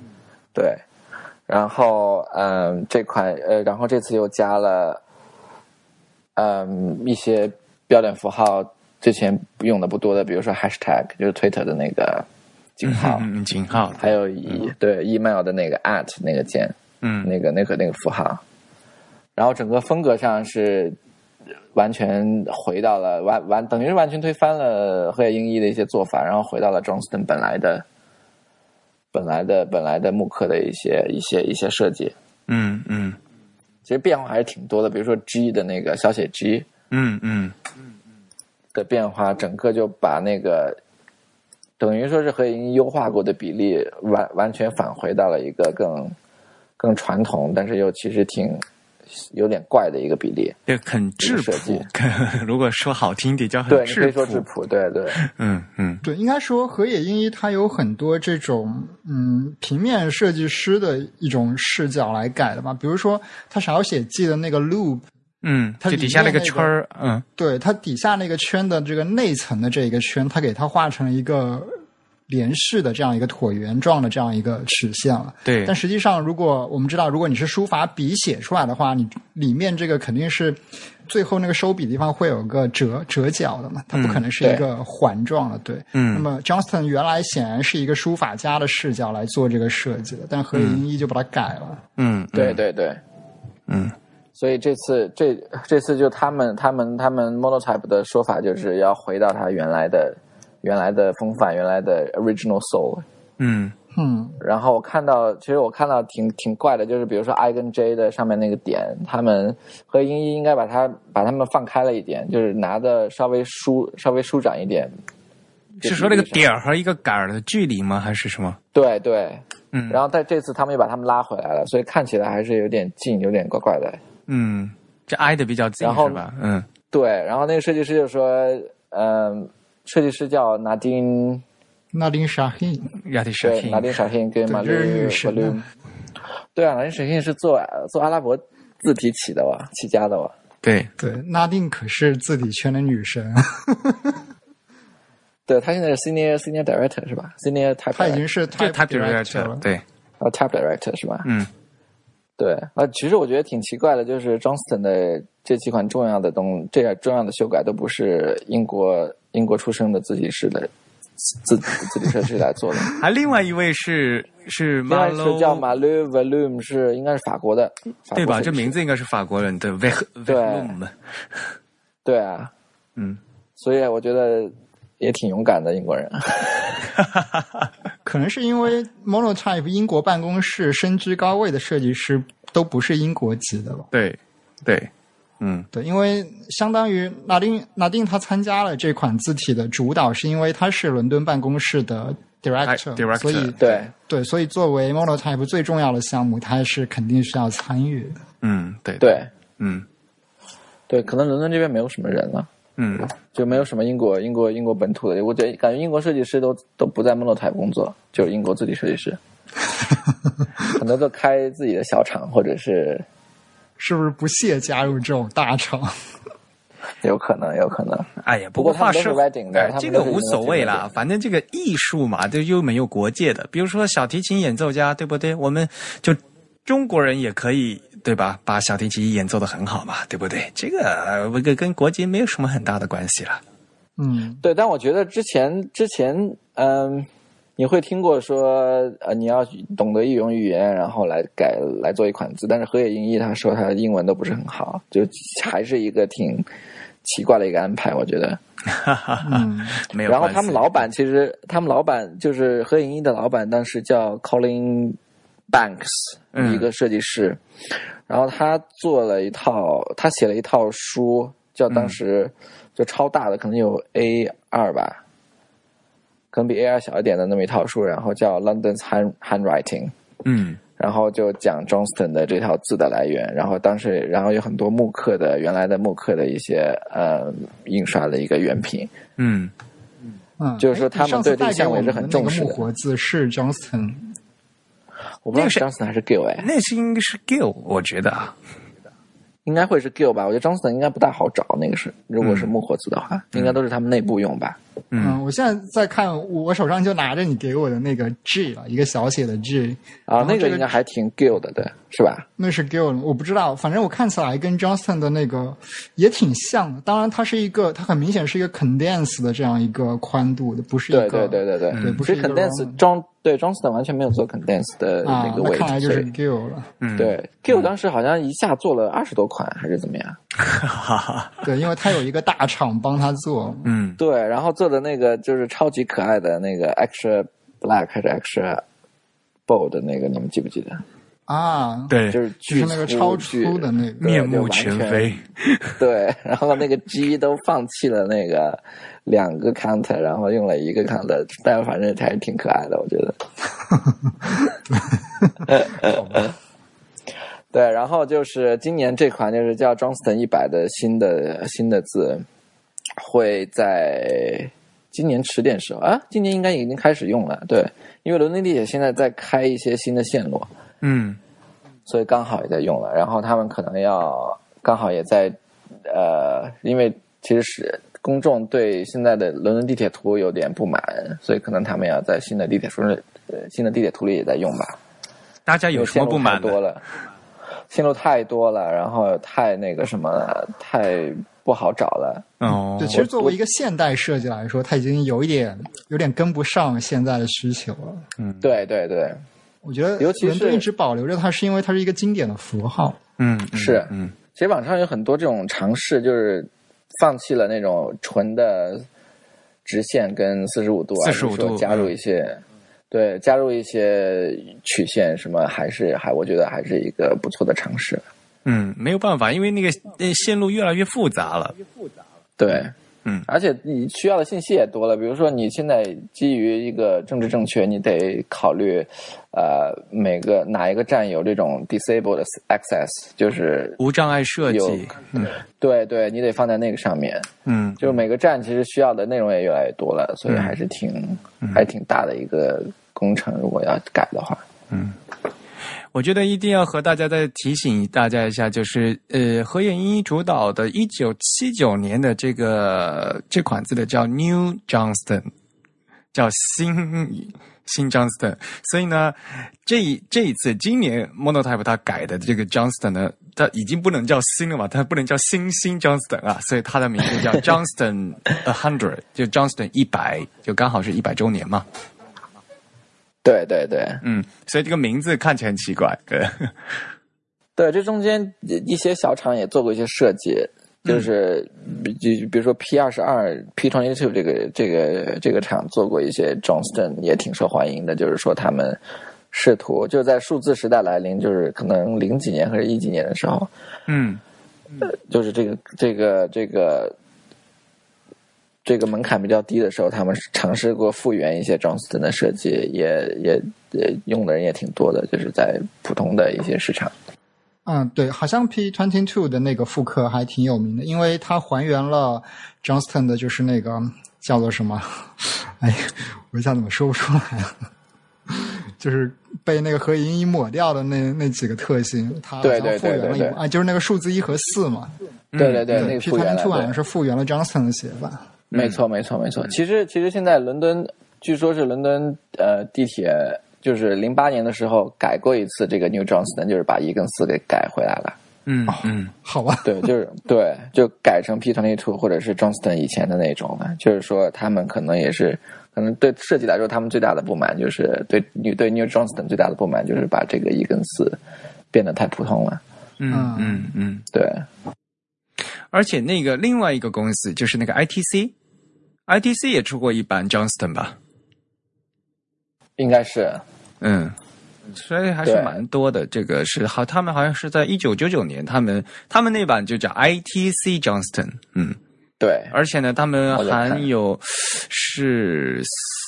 Speaker 1: 对，然后嗯，这款呃，然后这次又加了嗯一些标点符号，之前用的不多的，比如说 hashtag，就是 Twitter 的那个井号，
Speaker 3: 嗯，井号，
Speaker 1: 还有一对 email 的那个 at 那个键，
Speaker 3: 嗯
Speaker 1: 那个那个那个符号，然后整个风格上是完全回到了完完，等于是完全推翻了河野英一的一些做法，然后回到了 Johnston 本来的本来的本来的木刻的一些一些一些设计。
Speaker 3: 嗯嗯
Speaker 1: 其实变化还是挺多的，比如说 G 的那个小写 G
Speaker 3: 嗯嗯。
Speaker 1: 嗯嗯的变化，整个就把那个等于说是和已经优化过的比例完完全返回到了一个更更传统，但是又其实挺有点怪的一个比例。
Speaker 3: 对很质朴。如果说好听点，叫很
Speaker 1: 对，你可
Speaker 3: 质
Speaker 1: 以说质
Speaker 3: 朴。
Speaker 1: 对对
Speaker 3: 嗯嗯
Speaker 5: 对，应该说河野英一他有很多这种嗯平面设计师的一种视角来改的嘛，比如说他少写记的那个 loop，
Speaker 3: 嗯，
Speaker 5: 它
Speaker 3: 底下那个
Speaker 5: 面那个
Speaker 3: 圈儿，嗯
Speaker 5: 对它底下那个圈的这个内层的这一个圈，它给它画成了一个连续的这样一个椭圆状的这样一个曲线了。
Speaker 3: 对
Speaker 5: 但实际上，如果我们知道，如果你是书法笔写出来的话，你里面这个肯定是最后那个收笔地方会有个折折角的嘛，它不可能是一个环状的，对。
Speaker 3: 嗯
Speaker 5: 那么 Johnston 原来显然是一个书法家的视角来做这个设计的，但河野英一就把它改了。
Speaker 3: 嗯，
Speaker 1: 对对对。
Speaker 3: 嗯
Speaker 1: 所以这次这这次就他们他们他们 Monotype 的说法就是要回到他原来的原来的风范，原来的 original soul。
Speaker 3: 嗯
Speaker 5: 嗯
Speaker 1: 然后我看到，其实我看到挺挺怪的，就是比如说 I 跟 J 的上面那个点，他们和英一应该把它把它们放开了一点，就是拿的稍微舒稍微舒展一点。
Speaker 3: 是说那个点儿和一个杆儿的距离吗？还是什么？
Speaker 1: 对对，
Speaker 3: 嗯，
Speaker 1: 然后在这次他们又把他们拉回来了，所以看起来还是有点近，有点怪怪的。
Speaker 3: 嗯，这挨的比较近
Speaker 1: 然后
Speaker 3: 是吧？嗯
Speaker 1: 对，然后那个设计师就说，嗯、设计师叫拿丁，
Speaker 5: 纳丁沙黑，
Speaker 3: 亚迪沙
Speaker 1: 对，
Speaker 3: 欣
Speaker 1: 拿丁沙黑跟马
Speaker 5: 这是女
Speaker 1: 吕
Speaker 5: 神
Speaker 1: 马吕
Speaker 5: 啊，
Speaker 1: 对啊，拿丁小黑是做做阿拉伯字体起的哇，起家的哇。
Speaker 3: 对，
Speaker 5: 对，纳丁可是字体圈的女神，
Speaker 1: 对他现在是 senior senior director 是吧？senior type
Speaker 5: 她已经是
Speaker 3: 这
Speaker 5: type director 了。
Speaker 3: 对，
Speaker 1: 啊 type director 是吧？
Speaker 3: 嗯
Speaker 1: 对啊，其实我觉得挺奇怪的，就是 Johnston 的这几款重要的东，这样重要的修改都不是英国英国出生的自己师的自自己设计来做的。
Speaker 3: 还另外一位是是
Speaker 1: 另外
Speaker 3: Marlo，
Speaker 1: 是叫 Malu Volume，是应该是法国的，法国
Speaker 3: 对吧？这名字应该是法国人的 v e h
Speaker 1: 对
Speaker 3: Vehum，
Speaker 1: 对啊，
Speaker 3: 嗯，
Speaker 1: 所以我觉得也挺勇敢的英国人。
Speaker 5: 可能是因为 Monotype 英国办公室身居高位的设计师都不是英国籍的吧？
Speaker 3: 对对，嗯
Speaker 5: 对，因为相当于纳丁纳丁他参加了这款字体的主导，是因为他是伦敦办公室的 director，,
Speaker 3: 哎 director
Speaker 5: 所以
Speaker 1: 对
Speaker 5: 对，所以作为 Monotype 最重要的项目，他是肯定需要参与的。
Speaker 3: 嗯对，
Speaker 1: 对
Speaker 3: 嗯
Speaker 1: 对，可能伦敦这边没有什么人了。
Speaker 3: 嗯
Speaker 1: 就没有什么英国英国英国本土的，我觉得感觉英国设计师都都不在 Monotype 工作，就是英国自己设计师，很多都开自己的小厂，或者是
Speaker 5: 是不是不屑加入这种大厂？
Speaker 1: 有可能有可能。
Speaker 3: 哎呀，
Speaker 1: 不过他是
Speaker 3: 过话说
Speaker 1: Reading 的
Speaker 3: 哎这个无所谓啦，反正这个艺术嘛，这又没有国界的。比如说小提琴演奏家，对不对？我们就中国人也可以，对吧？把小提琴演奏的很好嘛，对不对？这个呃这个跟国籍没有什么很大的关系了。
Speaker 5: 嗯，
Speaker 1: 对，但我觉得之前之前，嗯，你会听过说，呃，你要懂得一种语言，然后来改来做一款字。但是河野英一他说他的英文都不是很好，就还是一个挺奇怪的一个安排，我觉得。
Speaker 5: 嗯，
Speaker 1: 然后
Speaker 3: 没有然后。
Speaker 1: 他们老板其实，他们老板就是何影一的老板，当时叫 Colin Banks，、
Speaker 3: 嗯。
Speaker 1: 一个设计师。然后他做了一套，他写了一套书，叫当时就超大的，可能有 A 二吧，可能比 A 二小一点的那么一套书，然后叫 London's Hand Handwriting。
Speaker 3: 嗯。
Speaker 1: 然后就讲 Johnston 的这套字的来源，然后当时然后有很多木刻的原来的木刻的一些呃印刷的一个原品，
Speaker 3: 嗯，
Speaker 5: 嗯，
Speaker 1: 就是说
Speaker 5: 哎
Speaker 1: 他们对这个项目也是很重视
Speaker 5: 木活字是 Johnston，
Speaker 1: 我不知道
Speaker 3: 是
Speaker 1: Johnston 还是 Gill 哎，
Speaker 3: 那是应该是 Gill，我觉得啊。
Speaker 1: 应该会是 Gill 吧？我觉得 Johnston 应该不大好找，那个是如果是木活字的话，应该都是他们内部用吧。
Speaker 3: 嗯，
Speaker 5: 我现在在看，我手上就拿着你给我的那个 G 了，一个小写的 G，
Speaker 1: 啊，那个应该还挺 Gill 的，对，是吧？
Speaker 5: 那是 Gill，我不知道，反正我看起来跟 Johnston 的那个也挺像的。当然，它是一个，它很明显是一个 condense 的这样一个宽度的，不是一
Speaker 1: 对
Speaker 5: 个
Speaker 1: 对对对对，
Speaker 5: 对不是一个
Speaker 1: condense John 对 Johnston 完全没有做 condensed 的
Speaker 5: 啊
Speaker 1: 那个，位置，
Speaker 5: 啊看来就是
Speaker 1: 所以
Speaker 5: Gill 了。
Speaker 3: 嗯，
Speaker 1: 对 Gill 当时好像一下做了二十多款还是怎么样？
Speaker 3: 哈哈，
Speaker 5: 对，因为他有一个大厂帮他做。
Speaker 3: 嗯
Speaker 1: 对，然后做的那个就是超级可爱的那个 extra black 还是 extra bold 的那个，你们记不记得？
Speaker 5: 啊，
Speaker 3: 对，
Speaker 5: 就
Speaker 1: 是巨
Speaker 5: 是那个超
Speaker 1: 巨
Speaker 5: 粗的那个，
Speaker 3: 面目
Speaker 1: 全
Speaker 3: 全非。
Speaker 1: 对，然后那个 G 都放弃了那个两个 counter，然后用了一个 counter，但反正还是挺可爱的，我觉得。对，然后就是今年这款就是叫 Johnston 一百的新的新的字，会在今年迟点时候啊，今年应该已经开始用了。对，因为伦敦地铁现在在开一些新的线路，
Speaker 3: 嗯
Speaker 1: 所以刚好也在用了。然后他们可能要刚好也在呃，因为其实是公众对现在的伦敦地铁图有点不满，所以可能他们要在新的地铁图里，呃，新的地铁图里也在用吧。
Speaker 3: 大家有什么不满
Speaker 1: 多了，线路太多了，然后太那个什么了，太不好找了。
Speaker 3: 哦，
Speaker 5: 对，其实作为一个现代设计来说，它已经有一点有点跟不上现在的需求了。
Speaker 1: 嗯对对对，
Speaker 5: 我觉得
Speaker 1: 尤其是
Speaker 5: 伦敦一直保留着它，是因为它是一个经典的符号。
Speaker 3: 嗯嗯
Speaker 1: 是
Speaker 3: 嗯
Speaker 1: 其实网上有很多这种尝试，就是放弃了那种纯的直线跟四十五度啊，
Speaker 3: 四
Speaker 1: 十五度加入一些。对，加入一些曲线什么，还是还我觉得还是一个不错的尝试。
Speaker 3: 嗯，没有办法，因为那个那线路越来越复杂了。
Speaker 1: 对，
Speaker 3: 嗯
Speaker 1: 而且你需要的信息也多了。比如说，你现在基于一个政治正确，你得考虑，呃，每个哪一个站有这种 disabled access，就是
Speaker 3: 无障碍设
Speaker 1: 有
Speaker 3: 计，嗯
Speaker 1: 对对，你得放在那个上面。
Speaker 3: 嗯，
Speaker 1: 就是每个站其实需要的内容也越来越多了，所以还是挺、还挺大的一个工程。如果要改的话，
Speaker 3: 我觉得一定要和大家再提醒大家一下，就是呃，河野一主导的1979年的这个这款字的叫 New Johnston，叫新新 Johnston。所以呢，这一这一次今年 Monotype 它改的这个 Johnston 呢，它已经不能叫新了嘛，它不能叫新新 Johnston 啊，所以它的名字叫 Johnston a hundred，就 Johnston 一百，就刚好是一百周年嘛。
Speaker 1: 对对对。
Speaker 3: 嗯，所以这个名字看起来很奇怪，对。
Speaker 1: 对，这中间一些小厂也做过一些设计，就是比就比如说 P 二十二、P twenty two 这个这个这个厂做过一些 Johnston 也挺受欢迎的，就是说他们试图就在数字时代来临，就是可能零几年或者一几年的时候，
Speaker 3: 嗯。
Speaker 1: 呃就是这个这个这个这个门槛比较低的时候，他们尝试过复原一些 Johnston 的设计，也也也用的人也挺多的，就是在普通的一些市场。
Speaker 5: 嗯，对，好像 P twenty two 的那个复刻还挺有名的，因为它还原了 Johnston 的，就是那个叫做什么？哎，我一下怎么说不出来了？就是被那个合影一抹掉的那那几个特性，它好像
Speaker 1: 对对
Speaker 5: 复原了一
Speaker 1: 对对对
Speaker 5: 啊，就是那个数字一和四嘛。
Speaker 1: 对对对，那个
Speaker 5: P twenty two 好
Speaker 1: 对
Speaker 5: 像是复原了 Johnston 的写法。
Speaker 1: 没错，没错，没错。其实，其实现在伦敦，据说是伦敦呃地铁，就是零八年的时候改过一次这个 New Johnston，就是把一跟四给改回来了。
Speaker 3: 嗯嗯
Speaker 5: 好吧，
Speaker 1: 对，就是对，就改成 P twenty two 或者是 Johnston 以前的那种了。就是说，他们可能也是，可能对设计来说，他们最大的不满就是对对对 New Johnston 最大的不满就是把这个一跟四变得太普通了。
Speaker 3: 嗯嗯嗯。
Speaker 1: 对，
Speaker 3: 而且那个另外一个公司就是那个 ITC，ITC 也出过一版 Johnston 吧？
Speaker 1: 应该是
Speaker 3: 嗯，所以还是蛮多的。这个是好，他们好像是在一九九九年，他们他们那版就叫 ITC Johnston，嗯，
Speaker 1: 对，
Speaker 3: 而且呢，他们还有是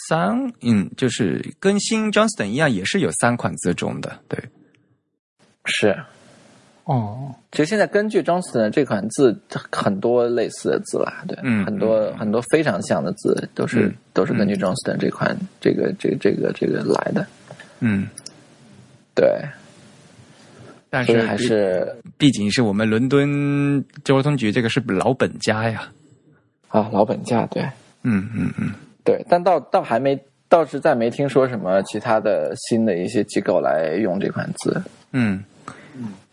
Speaker 3: 三，嗯，就是跟新 Johnston 一样，也是有三款自重的，对，
Speaker 1: 是。
Speaker 5: 哦，
Speaker 1: 其实现在根据 Johnston 的这款字，很多类似的字啦，对，
Speaker 3: 嗯
Speaker 1: 很多很多非常像的字都是、
Speaker 3: 嗯
Speaker 1: 都是根据 Johnston 这款这个这个这个这个来的，
Speaker 3: 嗯，
Speaker 1: 对，
Speaker 3: 但是
Speaker 1: 还是
Speaker 3: 毕竟是我们伦敦交通局这个是老本家呀，
Speaker 1: 啊老本家，对。
Speaker 3: 嗯嗯嗯。
Speaker 1: 对，但倒倒还没倒是再没听说什么其他的新的一些机构来用这款字，
Speaker 3: 嗯，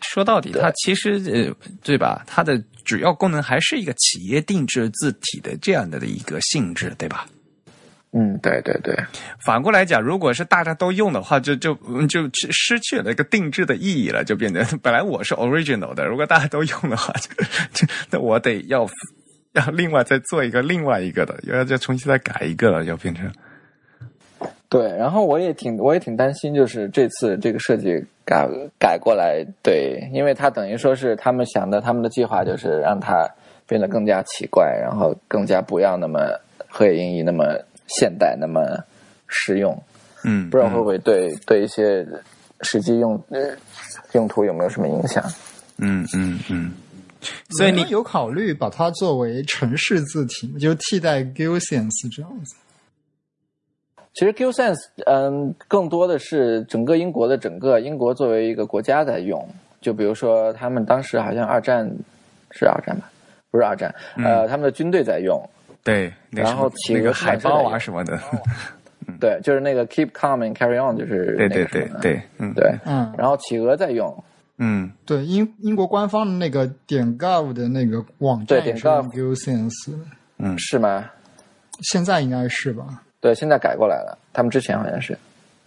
Speaker 3: 说到底，它其实呃，对吧？它的主要功能还是一个企业定制字体的这样的一个性质，对吧？
Speaker 1: 嗯，对对对，
Speaker 3: 反过来讲，如果是大家都用的话，就就嗯就失失去了一个定制的意义了，就变成 本来我是 original 的，如果大家都用的话，就就那我得要要另外再做一个另外一个的，要再重新再改一个了，要变成
Speaker 1: 对，然后我也挺我也挺担心，就是这次这个设计改改过来，对，因为他等于说是他们想的，他们的计划就是让它变得更加奇怪，然后更加不要那么河野英一那么现代，那么实用，
Speaker 3: 嗯，
Speaker 1: 不知道会不会对对一些实际用呃用途有没有什么影响？
Speaker 3: 嗯嗯嗯，所以你
Speaker 5: 有考虑把它作为城市字体，就替代 Gilsense 这样子。
Speaker 1: 其实 Q Sense，嗯，更多的是整个英国的整个英国作为一个国家在用。就比如说，他们当时好像二战是二战吧，不是二战，呃，他们的军队在用。
Speaker 3: 对，那
Speaker 1: 然后
Speaker 3: 那个
Speaker 1: 企鹅
Speaker 3: 海报啊什么的，
Speaker 1: 对，就是那个 Keep Calm and Carry On，就是
Speaker 3: 对对对对，嗯
Speaker 1: 对。
Speaker 5: 嗯，
Speaker 1: 然后企鹅在用，
Speaker 3: 嗯
Speaker 5: 对，英英国官方的那个点 gov 的那个网站
Speaker 1: 对点
Speaker 5: 也是用
Speaker 1: gov
Speaker 5: Gilsense，
Speaker 3: 嗯
Speaker 1: 是吗？
Speaker 5: 现在应该是吧？
Speaker 1: 对，现在改过来了。他们之前好像是，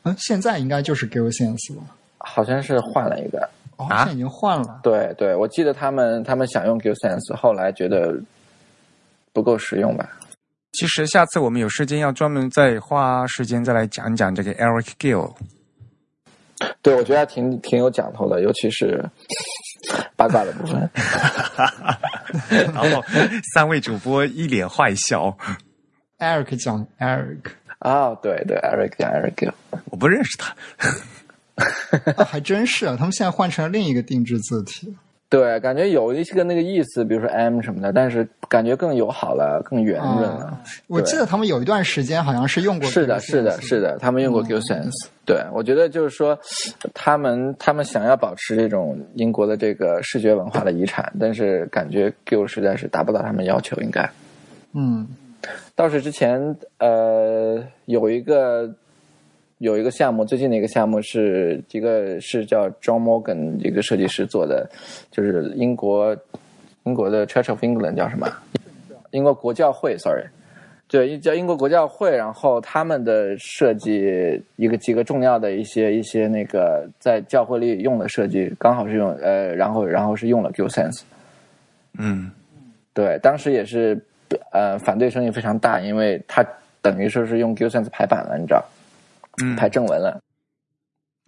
Speaker 5: 嗯，现在应该就是 Gilsense 了。
Speaker 1: 好像是换了一个。
Speaker 5: 哦，
Speaker 3: 啊
Speaker 5: 现在已经换了。
Speaker 1: 对对，我记得他们他们想用 GeoSense，后来觉得不够实用吧？
Speaker 3: 其实下次我们有时间要专门再花时间再来讲讲这个 Eric Gill。
Speaker 1: 对，我觉得还挺挺有讲头的，尤其是八卦的部分。
Speaker 3: 然后三位主播一脸坏笑，
Speaker 5: Eric 讲 Eric，
Speaker 1: 啊、对对，Eric 讲 Eric，
Speaker 3: 我不认识他。
Speaker 5: 啊还真是啊，他们现在换成了另一个定制字体。
Speaker 1: 对，感觉有一些个那个意思，比如说 M 什么的，但是感觉更友好了，更圆润了。
Speaker 5: 啊我记得他们有一段时间好像是用过。
Speaker 1: 是的，是的，是的，他们用过 Q Sense、对，我觉得就是说，他们他们想要保持这种英国的这个视觉文化的遗产，但是感觉 Q 实在是达不到他们要求，应该。
Speaker 5: 嗯
Speaker 1: 倒是之前呃有一个有一个项目，最近的一个项目是一个是叫 John Morgan 一个设计师做的，就是英国英国的 Church of England 叫什么？英国国教会，sorry，对，叫英国国教会。然后他们的设计一个几个重要的一些一些那个在教会里用的设计，刚好是用呃，然后然后是用了 Q Sense。
Speaker 3: 嗯
Speaker 1: 对，当时也是呃反对声音非常大，因为他等于说是用 Sense 排版了，你知道，
Speaker 3: 嗯，
Speaker 1: 排正文了。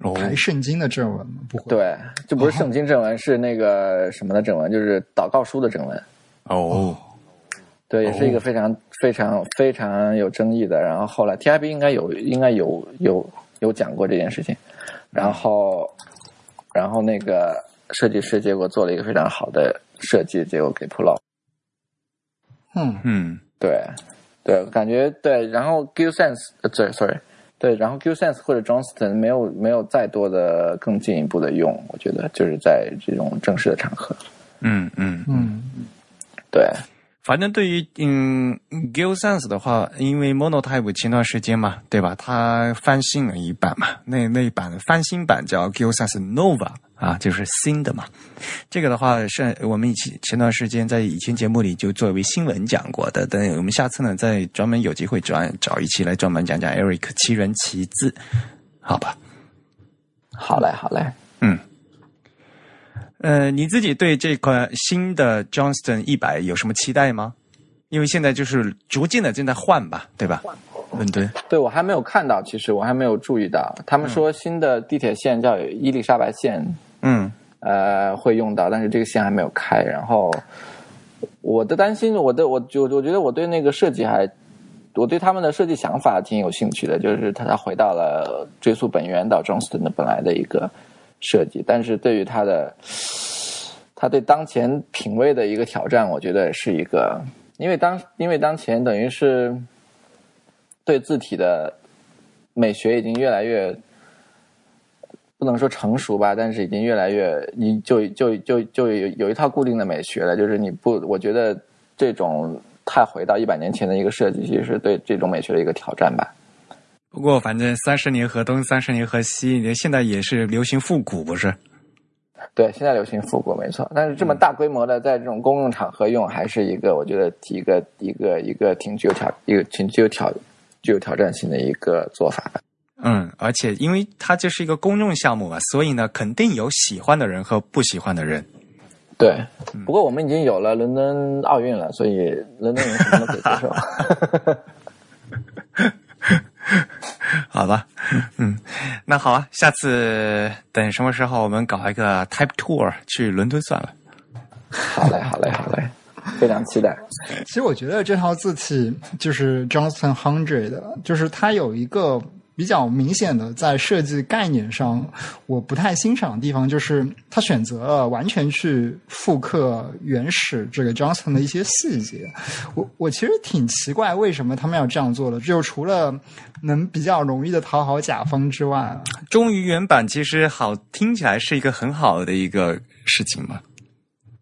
Speaker 3: 哦
Speaker 5: 排圣经的正文吗？不会。
Speaker 1: 对，就不是圣经正文，是那个什么的正文，就是祷告书的正文。
Speaker 3: 哦，
Speaker 1: 对，也是一个非常、非常非常有争议的。然后后来 TIB 应该有应该有有有讲过这件事情，然后然后那个设计师结果做了一个非常好的设计，结果给 pull off。
Speaker 5: 嗯。
Speaker 3: 嗯
Speaker 1: 对，对，感觉对，然后 Gill Sense，呃，对，sorry，对，然后 Gill Sense 或者 Johnston 没有没有再多的更进一步的用，我觉得就是在这种正式的场合，
Speaker 3: 嗯嗯，
Speaker 5: 嗯
Speaker 1: 对，
Speaker 3: 反正对于嗯 Gill Sense 的话，因为 Monotype 前段时间嘛，对吧？它翻新了一版嘛，那那一版翻新版叫 Gill Sense Nova 啊，就是新的嘛。这个的话是我们以前前段时间在以前节目里就作为新闻讲过的，等我们下次呢再专门有机会专找一期来专门讲讲 Eric 奇人奇字，好吧？
Speaker 1: 好嘞，好嘞。
Speaker 3: 嗯。呃，你自己对这款新的 Johnston 一百有什么期待吗？因为现在就是逐渐的正在换吧，对吧？伦敦，
Speaker 1: 对我还没有看到，其实我还没有注意到，他们说新的地铁线叫伊丽莎白线，
Speaker 3: 嗯
Speaker 1: 呃，会用到，但是这个线还没有开。然后我的担心，我的我就我觉得我对那个设计还，我对他们的设计想法挺有兴趣的，就是他他回到了追溯本源到 Johnston 的本来的一个设计，但是对于他的他对当前品味的一个挑战，我觉得是一个，因为当因为当前等于是对字体的美学已经越来越。不能说成熟吧，但是已经越来越，你就就就就有有一套固定的美学了。就是你不，我觉得这种太回到一百年前的一个设计，其实是对这种美学的一个挑战吧。
Speaker 3: 不过反正三十年河东，三十年河西，你现在也是流行复古，不是？
Speaker 1: 对，现在流行复古没错，但是这么大规模的在这种公共场合用，还是一个我觉得一个一个一个挺具有挑一个挺具有挑具有挑战性的一个做法吧。
Speaker 3: 嗯，而且因为它这是一个公众项目嘛，所以呢，肯定有喜欢的人和不喜欢的人。
Speaker 1: 对，不过我们已经有了伦敦奥运了，所以伦敦人什么都可以接受。
Speaker 3: 好吧，嗯，那好啊，下次等什么时候我们搞一个 Type Tour 去伦敦算了。
Speaker 1: 好嘞，好嘞，好嘞，非常期待。
Speaker 5: 其实我觉得这套字体就是 Johnston Hundred，就是它有一个比较明显的在设计概念上我不太欣赏的地方，就是他选择了完全去复刻原始这个 Johnson 的一些细节。我我其实挺奇怪为什么他们要这样做的，就除了能比较容易的讨好甲方之外，
Speaker 3: 忠于原版其实好听起来是一个很好的一个事情嘛。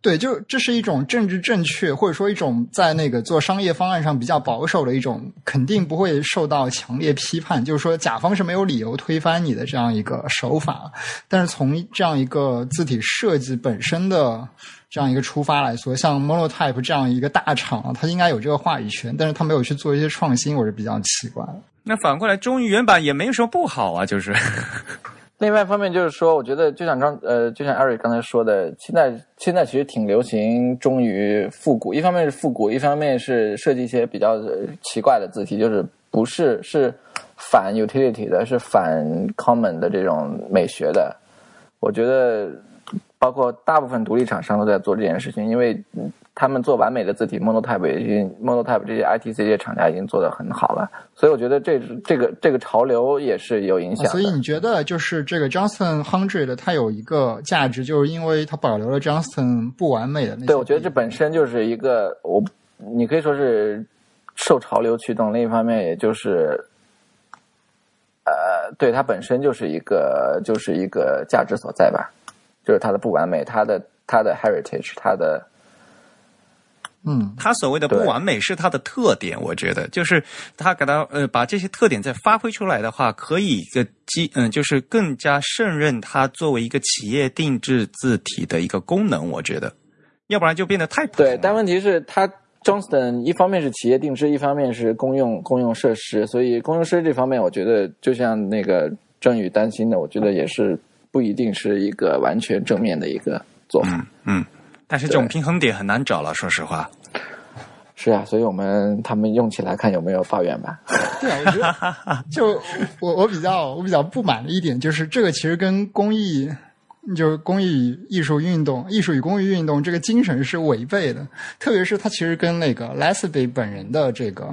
Speaker 5: 对，就这是一种政治正确，或者说一种在那个做商业方案上比较保守的一种，肯定不会受到强烈批判。就是说，甲方是没有理由推翻你的这样一个手法。但是从这样一个字体设计本身的这样一个出发来说，像 Monotype 这样一个大厂，它应该有这个话语权，但是它没有去做一些创新，我是比较奇怪。
Speaker 3: 那反过来，忠于原版也没有什么不好啊，就是。
Speaker 1: 另外一方面就是说，我觉得就像刚呃，就像 Eric 刚才说的，现在现在其实挺流行忠于复古，一方面是复古，一方面是设计一些比较奇怪的字体，就是不是是反 utility 的，是反 common 的这种美学的。我觉得包括大部分独立厂商都在做这件事情，因为他们做完美的字体，Monotype 已经 Monotype 这些 ITC 这些厂家已经做得很好了，所以我觉得这这个这个潮流也是有影响的。
Speaker 5: 所以你觉得就是这个 Johnston Hundred 它有一个价值，就是因为它保留了 Johnston 不完美的那些。
Speaker 1: 对，我觉得这本身就是一个我，你可以说是受潮流驱动，另一方面也就是，呃，对它本身就是一个就是一个价值所在吧，就是它的不完美，它的它的 heritage，它的
Speaker 5: 嗯，
Speaker 3: 他所谓的不完美是他的特点，我觉得就是他给他呃把这些特点再发挥出来的话，可以一个基嗯、就是更加胜任它作为一个企业定制字体的一个功能，我觉得，要不然就变得太普通，
Speaker 1: 对但问题是它 Johnston 一方面是企业定制，一方面是公用公用设施，所以公用设施这方面，我觉得就像那个郑宇担心的，我觉得也是不一定是一个完全正面的一个做法。
Speaker 3: 嗯，但是这种平衡点很难找了，说实话。
Speaker 1: 是啊，所以我们他们用起来看有没有抱怨吧。
Speaker 5: 对啊，我觉得 就我我比较我比较不满的一点就是这个其实跟公益。就是公益与艺术运动、艺术与公益运动这个精神是违背的，特别是它其实跟那个 Leslie 本人的这个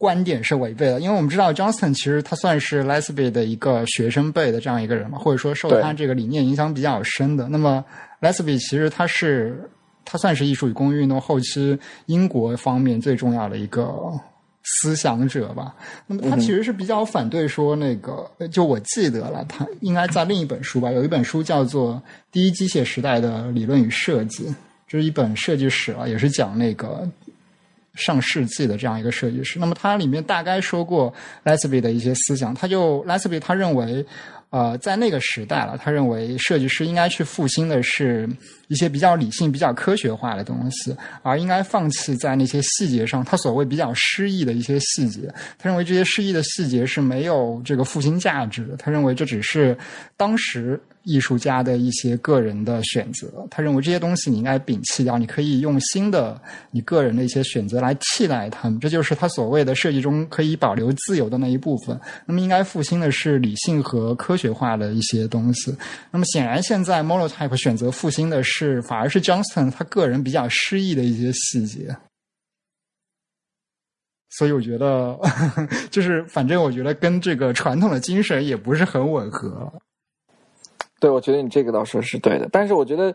Speaker 5: 观点是违背的，因为我们知道 Johnston 其实他算是 Lesby 的一个学生辈的这样一个人嘛，或者说受他这个理念影响比较深的。那么 Lesby 其实他是他算是艺术与工艺运动后期英国方面最重要的一个思想者吧。那么他其实是比较反对说那个，呃就我记得了，他应该在另一本书吧，有一本书叫做《第一机械时代的理论与设计》，这是一本设计史啊，也是讲那个上世纪的这样一个设计师。那么它里面大概说过 Lesby 的一些思想，他就 Lesby 他认为。呃，在那个时代了，他认为设计师应该去复兴的是一些比较理性、比较科学化的东西，而应该放弃在那些细节上，他所谓比较诗意的一些细节。他认为这些诗意的细节是没有这个复兴价值的。他认为这只是当时艺术家的一些个人的选择。他认为这些东西你应该摒弃掉，你可以用新的你个人的一些选择来替代他们。这就是他所谓的设计中可以保留自由的那一部分。那么应该复兴的是理性和科学化的一些东西。那么显然现在 Monotype 选择复兴的是反而是 Johnston 他个人比较诗意的一些细节。所以我觉得，就是反正我觉得跟这个传统的精神也不是很吻合。
Speaker 1: 对，我觉得你这个倒是是对的，但是我觉得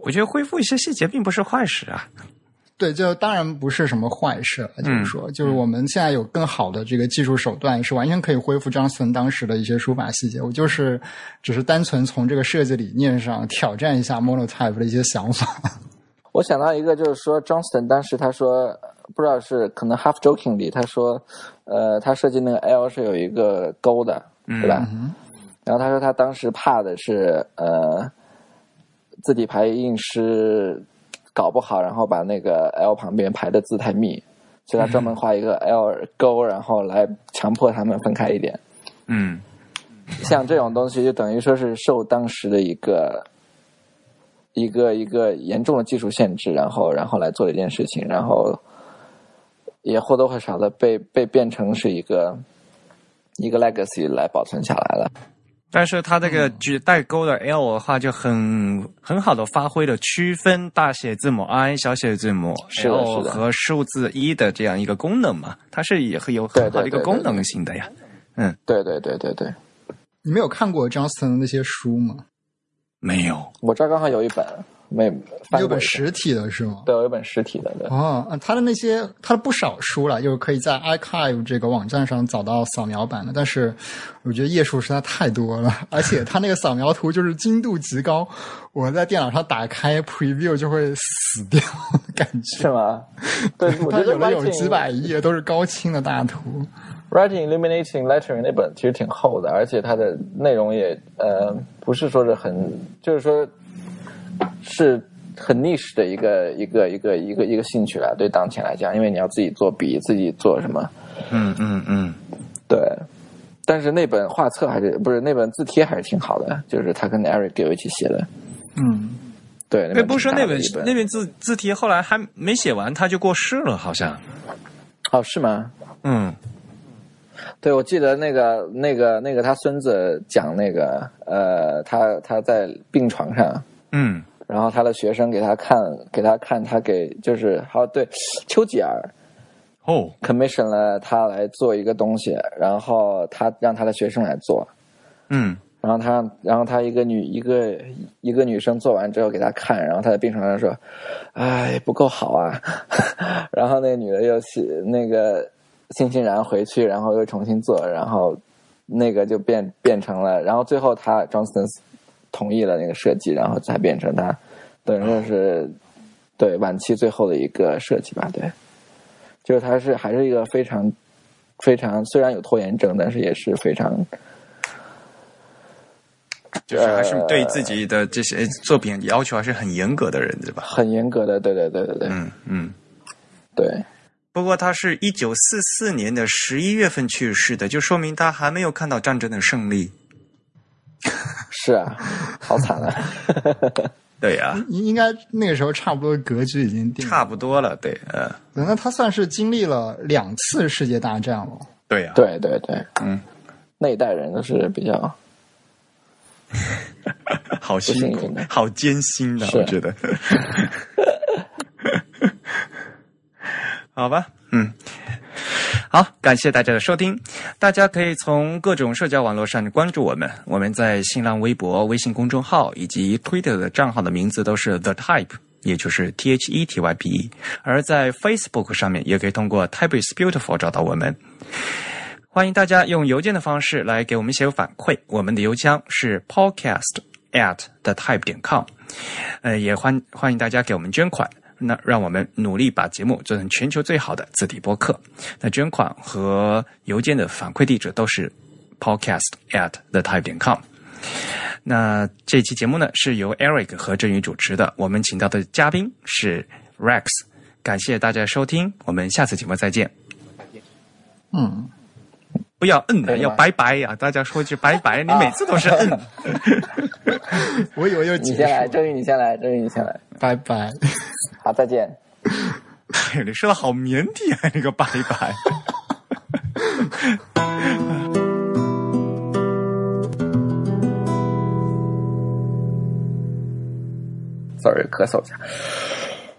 Speaker 3: 我觉得恢复一些细节并不是坏事啊。
Speaker 5: 对，就当然不是什么坏事了。就是说，就是我们现在有更好的这个技术手段，是完全可以恢复张森当时的一些书法细节。我就是只是单纯从这个设计理念上挑战一下 Monotype 的一些想法。
Speaker 1: 我想到一个，就是说 Johnston 当时他说，不知道是可能 half jokingly，他说，呃，他设计那个 L 是有一个勾的，对吧？然后他说他当时怕的是，呃，字体排印师搞不好，然后把那个 L 旁边排的字太密，所以他专门画一个 L 勾，然后来强迫他们分开一点。
Speaker 3: 嗯，
Speaker 1: 像这种东西，就等于说是受当时的一个一个一个严重的技术限制，然后然后来做一件事情，然后也或多或少的被被变成是一个一个 legacy 来保存下来了。
Speaker 3: 但是它这个就代沟的 L 的话，就很很好的发挥了区分大写字母 I、小写字母 L 和数字一的这样一个功能嘛，它是也有很好的一个功能性的呀。嗯。
Speaker 1: 对对对对对，
Speaker 5: 你没有看过 Johnston 的那些书吗？
Speaker 3: 没有，
Speaker 1: 我这儿刚好有一本，没
Speaker 5: 有本实体的是吗？
Speaker 1: 对，有一本实体的，对。
Speaker 5: 哦，呃他的那些他的不少书了，就是可以在 Archive 这个网站上找到扫描版的，但是我觉得页数实在太多了，而且他那个扫描图就是精度极高，我在电脑上打开 Preview 就会死掉，感觉。
Speaker 1: 是吗？对，我觉得
Speaker 5: 有的有几百页都是高清的大图。
Speaker 1: Writing Illuminating Lettering 那本其实挺厚的，而且它的内容也呃不是说是很，就是说是很 niche 的一个一个一个一个一个兴趣了，对当前来讲，因为你要自己做笔，自己做什么，
Speaker 3: 嗯嗯嗯，
Speaker 1: 对。但是那本画册还是不是那本字帖还是挺好的，就是他跟 Eric 给我一起写的。
Speaker 5: 嗯，
Speaker 1: 对，
Speaker 3: 哎，不是说那本那本字字帖后来还没写完，他就过世了，好像。
Speaker 1: 哦是吗？
Speaker 3: 嗯
Speaker 1: 对，我记得那个那个那个他孙子讲那个呃，他他在病床上，
Speaker 3: 嗯
Speaker 1: 然后他的学生给他看给他看他给就是好对丘吉尔
Speaker 3: 哦。
Speaker 1: commission 了他来做一个东西，然后他让他的学生来做，
Speaker 3: 嗯。
Speaker 1: 然后他然后他一个女一个一个女生做完之后给他看，然后他在病床上说：“哎，不够好啊。”然后那个女的又是那个欣欣然回去，然后又重新做，然后那个就变变成了，然后最后他 Johnston 同意了那个设计，然后才变成他等于说是对晚期最后的一个设计吧，对，就是他是还是一个非常非常虽然有拖延症，但是也是非常。
Speaker 3: 就是还是对自己的这些作品要求还是很严格的人，对吧？
Speaker 1: 很严格的，对对对对对、
Speaker 3: 嗯嗯。
Speaker 1: 对，
Speaker 3: 不过他是一九四四年的十一月份去世的，就说明他还没有看到战争的胜利。
Speaker 1: 是啊，好惨啊！
Speaker 3: 对呀、
Speaker 5: 应应该那个时候差不多格局已经定。
Speaker 3: 差不多了，对，呃，
Speaker 5: 那他算是经历了两次世界大战了。
Speaker 3: 对呀、
Speaker 1: 对对对，
Speaker 3: 嗯，
Speaker 1: 那一代人都是比较
Speaker 3: 好辛苦
Speaker 1: 的，
Speaker 3: 好艰辛的，我觉得。好吧，嗯，好，感谢大家的收听。大家可以从各种社交网络上关注我们，我们在新浪微博、微信公众号以及 Twitter 的账号的名字都是 The Type，也就是 T H E T Y P E。而在 Facebook 上面也可以通过 Type is Beautiful 找到我们。欢迎大家用邮件的方式来给我们写反馈，我们的邮箱是 podcast at the type 点 com，呃，也欢欢迎大家给我们捐款，那让我们努力把节目做成全球最好的字体播客。那捐款和邮件的反馈地址都是 podcast at the type 点 com。那这期节目呢是由 Eric 和振宇主持的，我们请到的嘉宾是 Rex，感谢大家收听，我们下次节目再见。
Speaker 5: 嗯，
Speaker 3: 不要摁的，要拜拜呀、大家说句拜拜，你每次都是摁。
Speaker 5: 我以为又结
Speaker 1: 你先来，
Speaker 5: 束，
Speaker 1: 郑宇你先来，郑宇你先来，
Speaker 5: 拜拜。
Speaker 1: 好，再见。
Speaker 3: 你说的好腼腆啊，那个拜拜。
Speaker 1: sorry，咳嗽一下。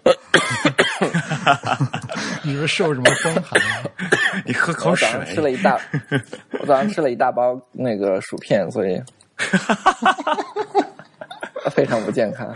Speaker 5: 你是受什么风寒啊？
Speaker 3: 你喝口水
Speaker 1: 我早。上吃了一大，我早上吃了一大包那个薯片，所以 非常不健康。